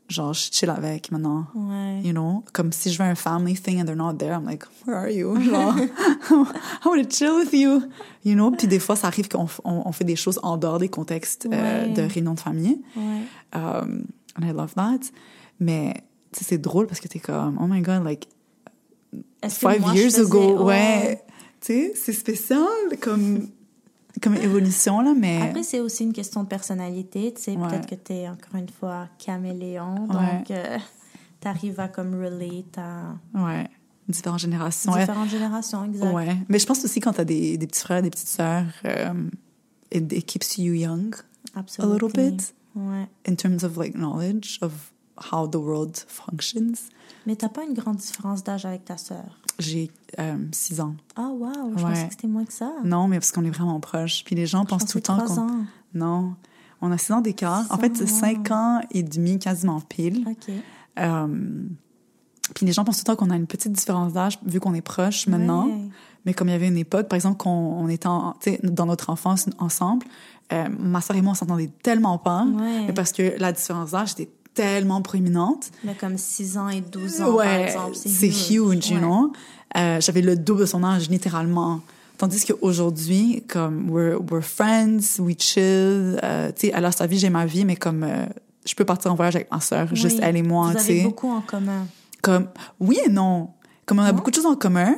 Genre, je chill avec maintenant. ouais You know, comme si je veux un family thing and they're not there, I'm like, where are you? Genre, I want to chill with you. You know, puis des fois, ça arrive qu'on on, on fait des choses en dehors des contextes euh, de réunion de famille. ouais Um, and I love that. Mais, tu sais, c'est drôle parce que t'es comme, oh my god, like, five moi, years faisais- ago. Ouais. Tu sais, c'est spécial comme, comme évolution, là, mais. Après, c'est aussi une question de personnalité. Tu sais, Ouais. peut-être que tu es encore une fois caméléon. Donc, tu arrives à comme relate à ouais. Différentes générations. Différentes générations, exact. Ouais. Mais je pense aussi quand t'as des, des petits frères, des petites sœurs, um, it, it keeps you young a Absolument. little bit Ouais. in terms of like knowledge of how the world functions. Mais t'as pas une grande différence d'âge avec ta sœur. J'ai um, six ans. Ah, wow, je Ouais. pensais que c'était moins que ça. Non, mais parce qu'on est vraiment proches. Puis les gens Je pensent tout le temps qu'on... ans. Non. On a six ans d'écart. En fait, ans, cinq ans et demi, quasiment pile. OK. Euh, puis les gens pensent tout le temps qu'on a une petite différence d'âge vu qu'on est proches maintenant. Mais comme il y avait une époque, par exemple, qu'on on était en- dans notre enfance ensemble, euh, ma soeur et moi, on s'entendait tellement pas. Ouais. Mais parce que la différence d'âge était tellement proéminente. Mais comme 6 ans et 12 ans, par ouais, exemple, c'est huge, you know. Euh, J'avais le double de son âge, littéralement. Tandis qu'aujourd'hui, comme, we're, we're friends, we chill. euh, tu sais, elle a sa vie, j'ai ma vie, mais comme, euh, je peux partir en voyage avec ma soeur, juste Oui. elle et moi, Vous tu avez sais. beaucoup en commun. Comme, oui et non. Comme on a Non? beaucoup de choses en commun,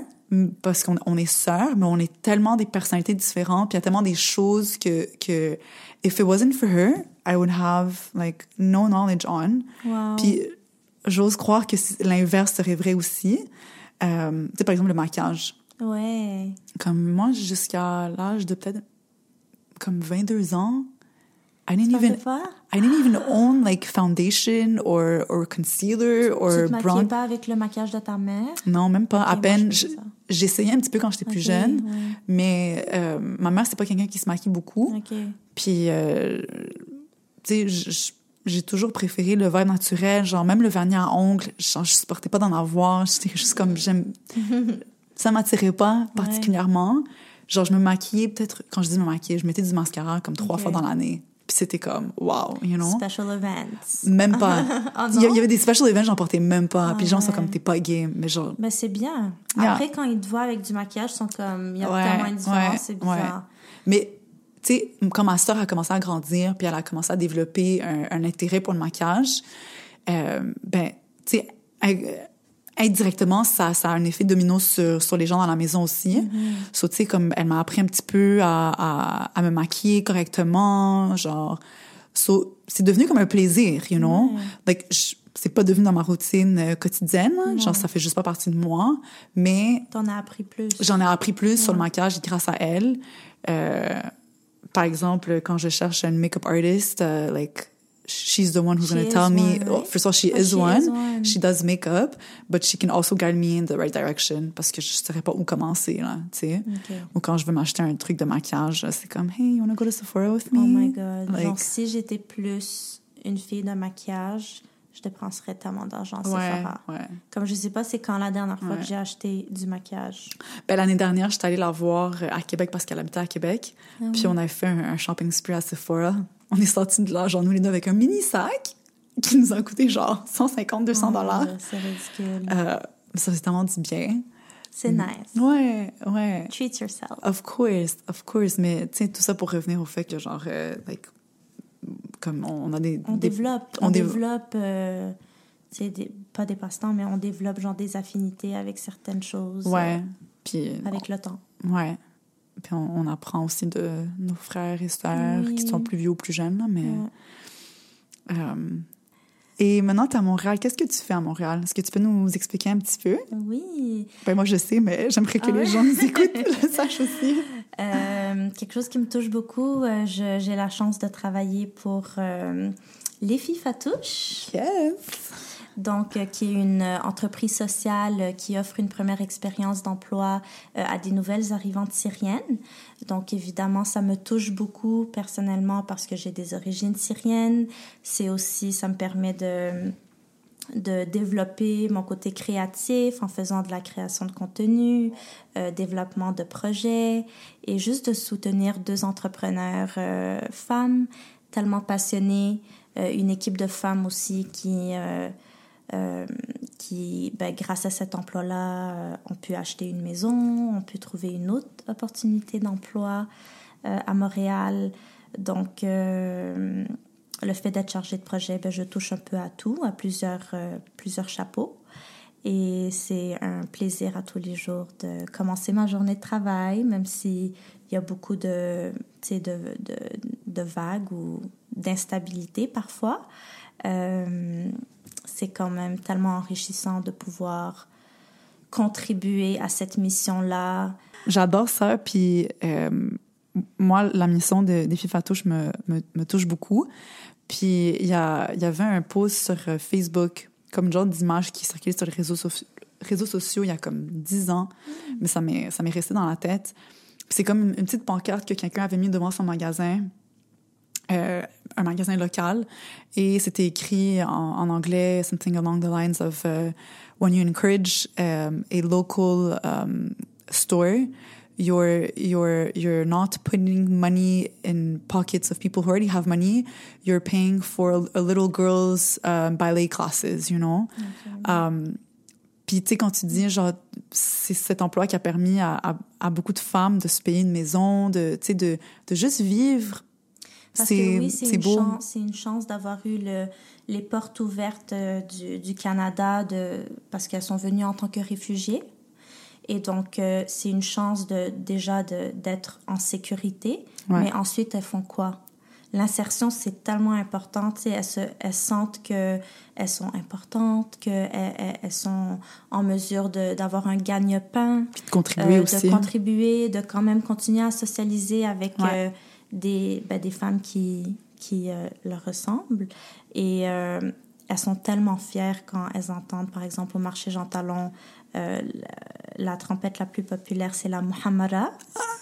parce qu'on on est sœurs, mais on est tellement des personnalités différentes, puis il y a tellement des choses que, que, if it wasn't for her, I would have, like, no knowledge on. Wow. Puis, j'ose croire que l'inverse serait vrai aussi. Euh, tu sais, par exemple, le maquillage. Ouais. Comme moi, jusqu'à l'âge de peut-être, comme 22 ans, I didn't even, pas? I didn't even own, like, foundation or, or concealer Tu or te maquillais bronze. pas avec le maquillage de ta mère? Non, même pas. Ok, à peine. J'essayais un petit peu quand j'étais plus Ok, jeune, ouais. mais euh, ma mère, c'est pas quelqu'un qui se maquille beaucoup. OK. Puis, euh, tu sais, j'ai toujours préféré le verre naturel, genre même le vernis à ongles, genre, je supportais pas d'en avoir. J'étais juste comme, j'aime... ça m'attirait pas particulièrement. Genre, je me maquillais peut-être, quand je dis me maquiller, je mettais du mascara comme trois fois dans l'année. Puis c'était comme, wow, you know? Special events. Même pas. Ah il, y, avait des special events, j'en portais même pas. Ah Puis les gens sont ouais. comme, t'es pas game. Mais genre, Ben, c'est bien. Yeah. Après, quand ils te voient avec du maquillage, ils sont comme, il y a Ouais, tellement une différence, c'est bizarre. Mais, tu sais, quand ma sœur a commencé à grandir, puis elle a commencé à développer un, un intérêt pour le maquillage, euh, ben, tu sais, euh, indirectement, ça, ça a un effet domino sur, sur les gens dans la maison aussi. Mm tu sais, comme elle m'a appris un petit peu à, à, à me maquiller correctement, genre... So, c'est devenu comme un plaisir, you know? Like, c'est pas devenu dans ma routine euh, quotidienne, genre ça fait juste pas partie de moi, mais... T'en as appris plus. J'en ai appris plus sur le maquillage grâce à elle. Euh, par exemple, quand je cherche un make-up artist, uh, like she's the one who's going to tell me. One, right? oh, first of all, she, oh, is, she one. is, one. She does makeup, but she can also guide me in the right direction parce que je saurais pas où commencer là, tu sais. Okay. Ou quand je veux m'acheter un truc de maquillage, c'est comme hey, you wanna go to Sephora with me? Oh my god. Like, Donc si j'étais plus une fille de maquillage, je dépenserais tellement d'argent ouais, Sephora. Ouais. Comme je sais pas, c'est quand la dernière fois ouais. que j'ai acheté du maquillage. Ben l'année dernière, j'étais allée la voir à Québec parce qu'elle habitait à Québec. Ah, puis on avait fait un, un shopping spree à Sephora on est sortis de là, genre nous les deux avec un mini sac qui nous a coûté genre 150, 200 dollars. c'est ridicule. Euh, ça fait tellement du bien. C'est nice. Ouais, ouais. Treat yourself. Of course, of course. Mais tu sais, tout ça pour revenir au fait que genre, euh, like, comme on a des... On développe, on, développe, euh, pas des passe-temps, mais on développe genre des affinités avec certaines choses. Ouais. Puis... Avec le temps. Ouais. Puis on, apprend aussi de nos frères et sœurs qui sont plus vieux ou plus jeunes, mais... Euh, et maintenant, tu es à Montréal. Qu'est-ce que tu fais à Montréal? Est-ce que tu peux nous expliquer un petit peu? Oui. Ben, moi, je sais, mais j'aimerais que ah les gens nous écoutent, le sachent aussi. Euh, quelque chose qui me touche beaucoup, euh, j'ai la chance de travailler pour Les Filles Fatouches. Yes! Donc euh, qui est une euh, entreprise sociale euh, qui offre une première expérience d'emploi à des nouvelles arrivantes syriennes. Donc évidemment, ça me touche beaucoup personnellement parce que j'ai des origines syriennes. C'est aussi, ça me permet de de développer mon côté créatif en faisant de la création de contenu, développement de projets et juste de soutenir deux entrepreneurs femmes tellement passionnées, une équipe de femmes aussi qui euh, qui, ben, grâce à cet emploi-là, euh, ont pu acheter une maison, ont pu trouver une autre opportunité d'emploi euh, à Montréal. Donc, le fait d'être chargé de projet, ben, je touche un peu à tout, à plusieurs, plusieurs chapeaux. Et c'est un plaisir à tous les jours de commencer ma journée de travail, même s'il y a beaucoup de, de, de, de vagues ou d'instabilité parfois. C'est quand même tellement enrichissant de pouvoir contribuer à cette mission-là. J'adore ça, puis euh, moi, la mission de, des filles Fatouche me, me, touche beaucoup. Puis il y, a, y avait un post sur euh, Facebook, comme une genre d'image qui circulait sur les réseaux, réseaux sociaux il y a comme dix ans, mais ça m'est, resté dans la tête. C'est comme une petite pancarte que quelqu'un avait mis devant son magasin euh, un magasin local et c'était écrit en, en, anglais something along the lines of uh, when you encourage um, a local um, store you're you're you're not putting money in pockets of people who already have money you're paying for a, little girl's um, ballet classes you know? Okay. um, puis tu sais quand tu dis genre c'est cet emploi qui a permis à, à, à, beaucoup de femmes de se payer une maison de tu sais de de juste vivre parce que oui, c'est une, chance, une chance d'avoir eu le, les portes ouvertes euh, du, du Canada de, parce qu'elles sont venues en tant que réfugiées. Et donc, euh, c'est une chance de, déjà d'être en sécurité. Mais ensuite, elles font quoi? L'insertion, c'est tellement important. Elles, se, elles sentent qu'elles sont importantes, qu'elles elles sont en mesure d'avoir un gagne-pain. de contribuer euh, aussi. De contribuer, de quand même continuer à socialiser avec des, ben, des femmes qui, qui euh, leur ressemblent. Et euh, elles sont tellement fières quand elles entendent, par exemple, au marché Jean Talon, euh, la, trompette la plus populaire, c'est la Muhammara.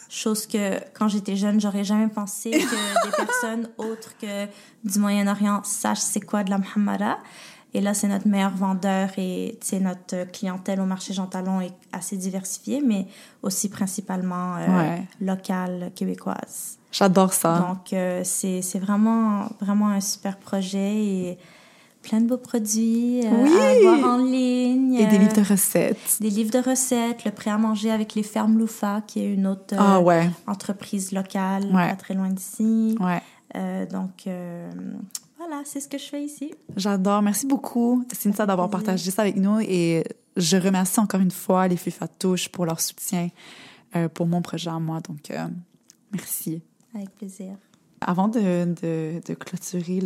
Chose que, quand j'étais jeune, j'aurais jamais pensé que des personnes autres que du Moyen-Orient sachent c'est quoi de la Muhammara. Et là, c'est notre meilleur vendeur et notre clientèle au marché Jean Talon est assez diversifiée, mais aussi principalement locale, québécoise. J'adore ça. Donc, euh, c'est vraiment, vraiment un super projet et plein de beaux produits euh, oui. à voir en ligne. Et des livres de recettes. Des livres de recettes, le prêt à manger avec les fermes Loufa, qui est une autre ah, ouais. entreprise locale, pas très loin d'ici. Ouais. Euh, donc, voilà, c'est ce que je fais ici. J'adore. Merci beaucoup, Cynthia, d'avoir partagé ça avec nous. Et je remercie encore une fois les FIFA Touche pour leur soutien euh, pour mon projet à moi. Donc, euh, merci. Avec plaisir. Avant de, de, de clôturer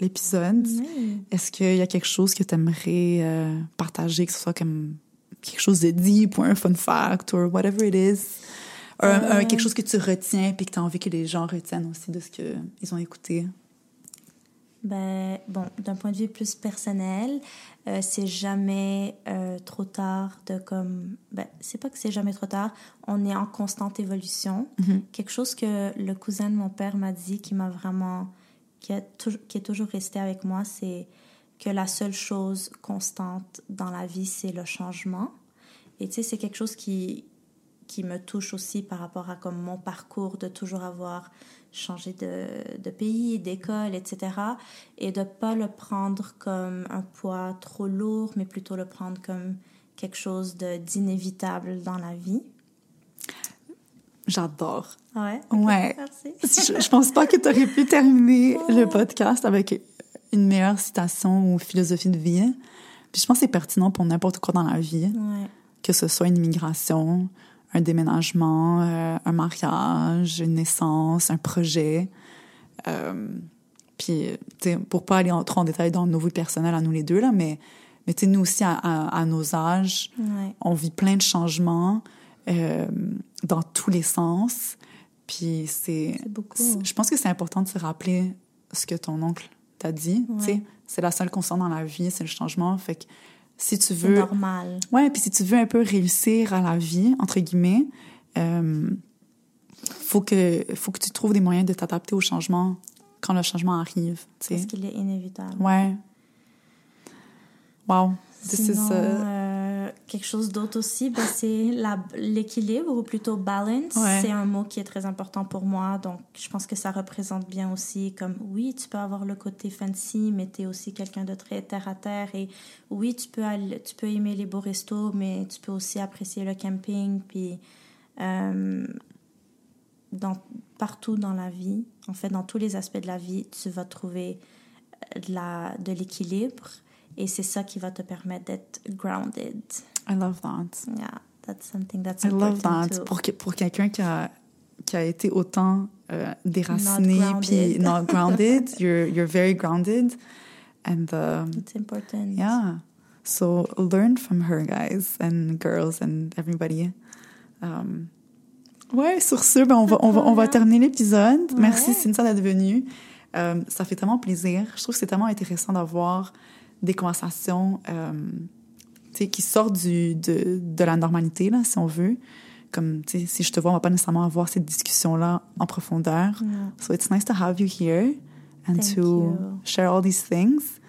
l'épisode, Oui. est-ce qu'il y a quelque chose que tu aimerais euh, partager, que ce soit comme quelque chose de deep ou un fun fact ou whatever it is? Un- un- Euh. quelque chose que tu retiens puis que tu as envie que les gens retiennent aussi de ce qu'ils ont écouté? Ben, bon, d'un point de vue plus personnel, euh, c'est jamais euh, trop tard de comme. Ben, c'est pas que c'est jamais trop tard, on est en constante évolution. Mhm. Quelque chose que le cousin de mon père m'a dit qui m'a vraiment. Qui, a qui est toujours resté avec moi, c'est que la seule chose constante dans la vie, c'est le changement. Et tu sais, c'est quelque chose qui, qui me touche aussi par rapport à comme mon parcours de toujours avoir changé de, de pays, d'école, etc. Et de pas le prendre comme un poids trop lourd, mais plutôt le prendre comme quelque chose d'inévitable dans la vie. J'adore. Ouais. Ouais. Merci. je, je pense pas que tu aurais pu terminer le podcast avec une meilleure citation ou philosophie de vie. Puis je pense que c'est pertinent pour n'importe quoi dans la vie, Ouais. que ce soit une immigration, un déménagement, euh, un mariage, une naissance, un projet. Euh, puis, tu sais, pour pas aller en- trop en détail dans nos vies personnelles à nous les deux, là, mais, mais tu sais, nous aussi, à, à, à nos âges, Ouais. on vit plein de changements euh, dans tous les sens. Puis c'est... C'est- Je pense que c'est important de se rappeler ce que ton oncle t'a dit. tu sais. C'est la seule constante dans la vie, c'est le changement. Fait que si tu C'est veux... normal. Ouais, puis si tu veux un peu réussir à la vie, entre guillemets, euh, faut que faut que tu trouves des moyens de t'adapter au changement quand le changement arrive, tu sais. Parce qu'il est inévitable. Ouais. Wow. Sinon, uh, euh, quelque chose d'autre aussi, ben, c'est l'équilibre ou plutôt balance. Ouais. C'est un mot qui est très important pour moi. Donc, je pense que ça représente bien aussi comme oui, tu peux avoir le côté fancy, mais tu es aussi quelqu'un de très terre à terre. Et oui, tu peux, aller- tu peux aimer les beaux restos, mais tu peux aussi apprécier le camping. Puis, euh, dans, partout dans la vie, en fait, dans tous les aspects de la vie, tu vas trouver euh, de l'équilibre. Et c'est ça qui va te permettre d'être grounded. I love that. Yeah, that's something that's I love important that. too. Pour, que- pour quelqu'un qui a, qui a été autant euh, déraciné puis grounded. not grounded, you're, you're very grounded. And um, It's important. yeah. So learn from her, guys and girls and everybody. Um, ouais, sur ce, ben, on, va, on, va, on va terminer l'épisode. Merci. Cynthia d'être venue. Euh, ça fait tellement plaisir. Je trouve que c'est tellement intéressant d'avoir des conversations euh, qui sortent du, de, de la normalité, là, si on veut. Comme, si je te vois, on va pas nécessairement avoir cette discussion-là en profondeur. Non. So it's nice to have you here and Thank to you. share all these things.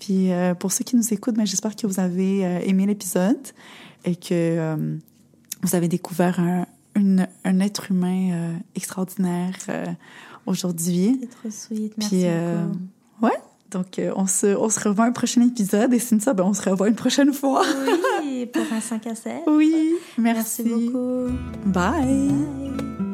Puis euh, pour ceux qui nous écoutent, ben, j'espère que vous avez euh, aimé l'épisode et que euh, vous avez découvert un, une- un être humain extraordinaire aujourd'hui. C'est trop sweet. Merci Puis, beaucoup. ouais, donc euh, on, se, on se revoit un prochain épisode et Cynthia, ben, on se revoit une prochaine fois. Oui, pour un 5 à 7. Oui, merci. Merci beaucoup. Bye. Bye.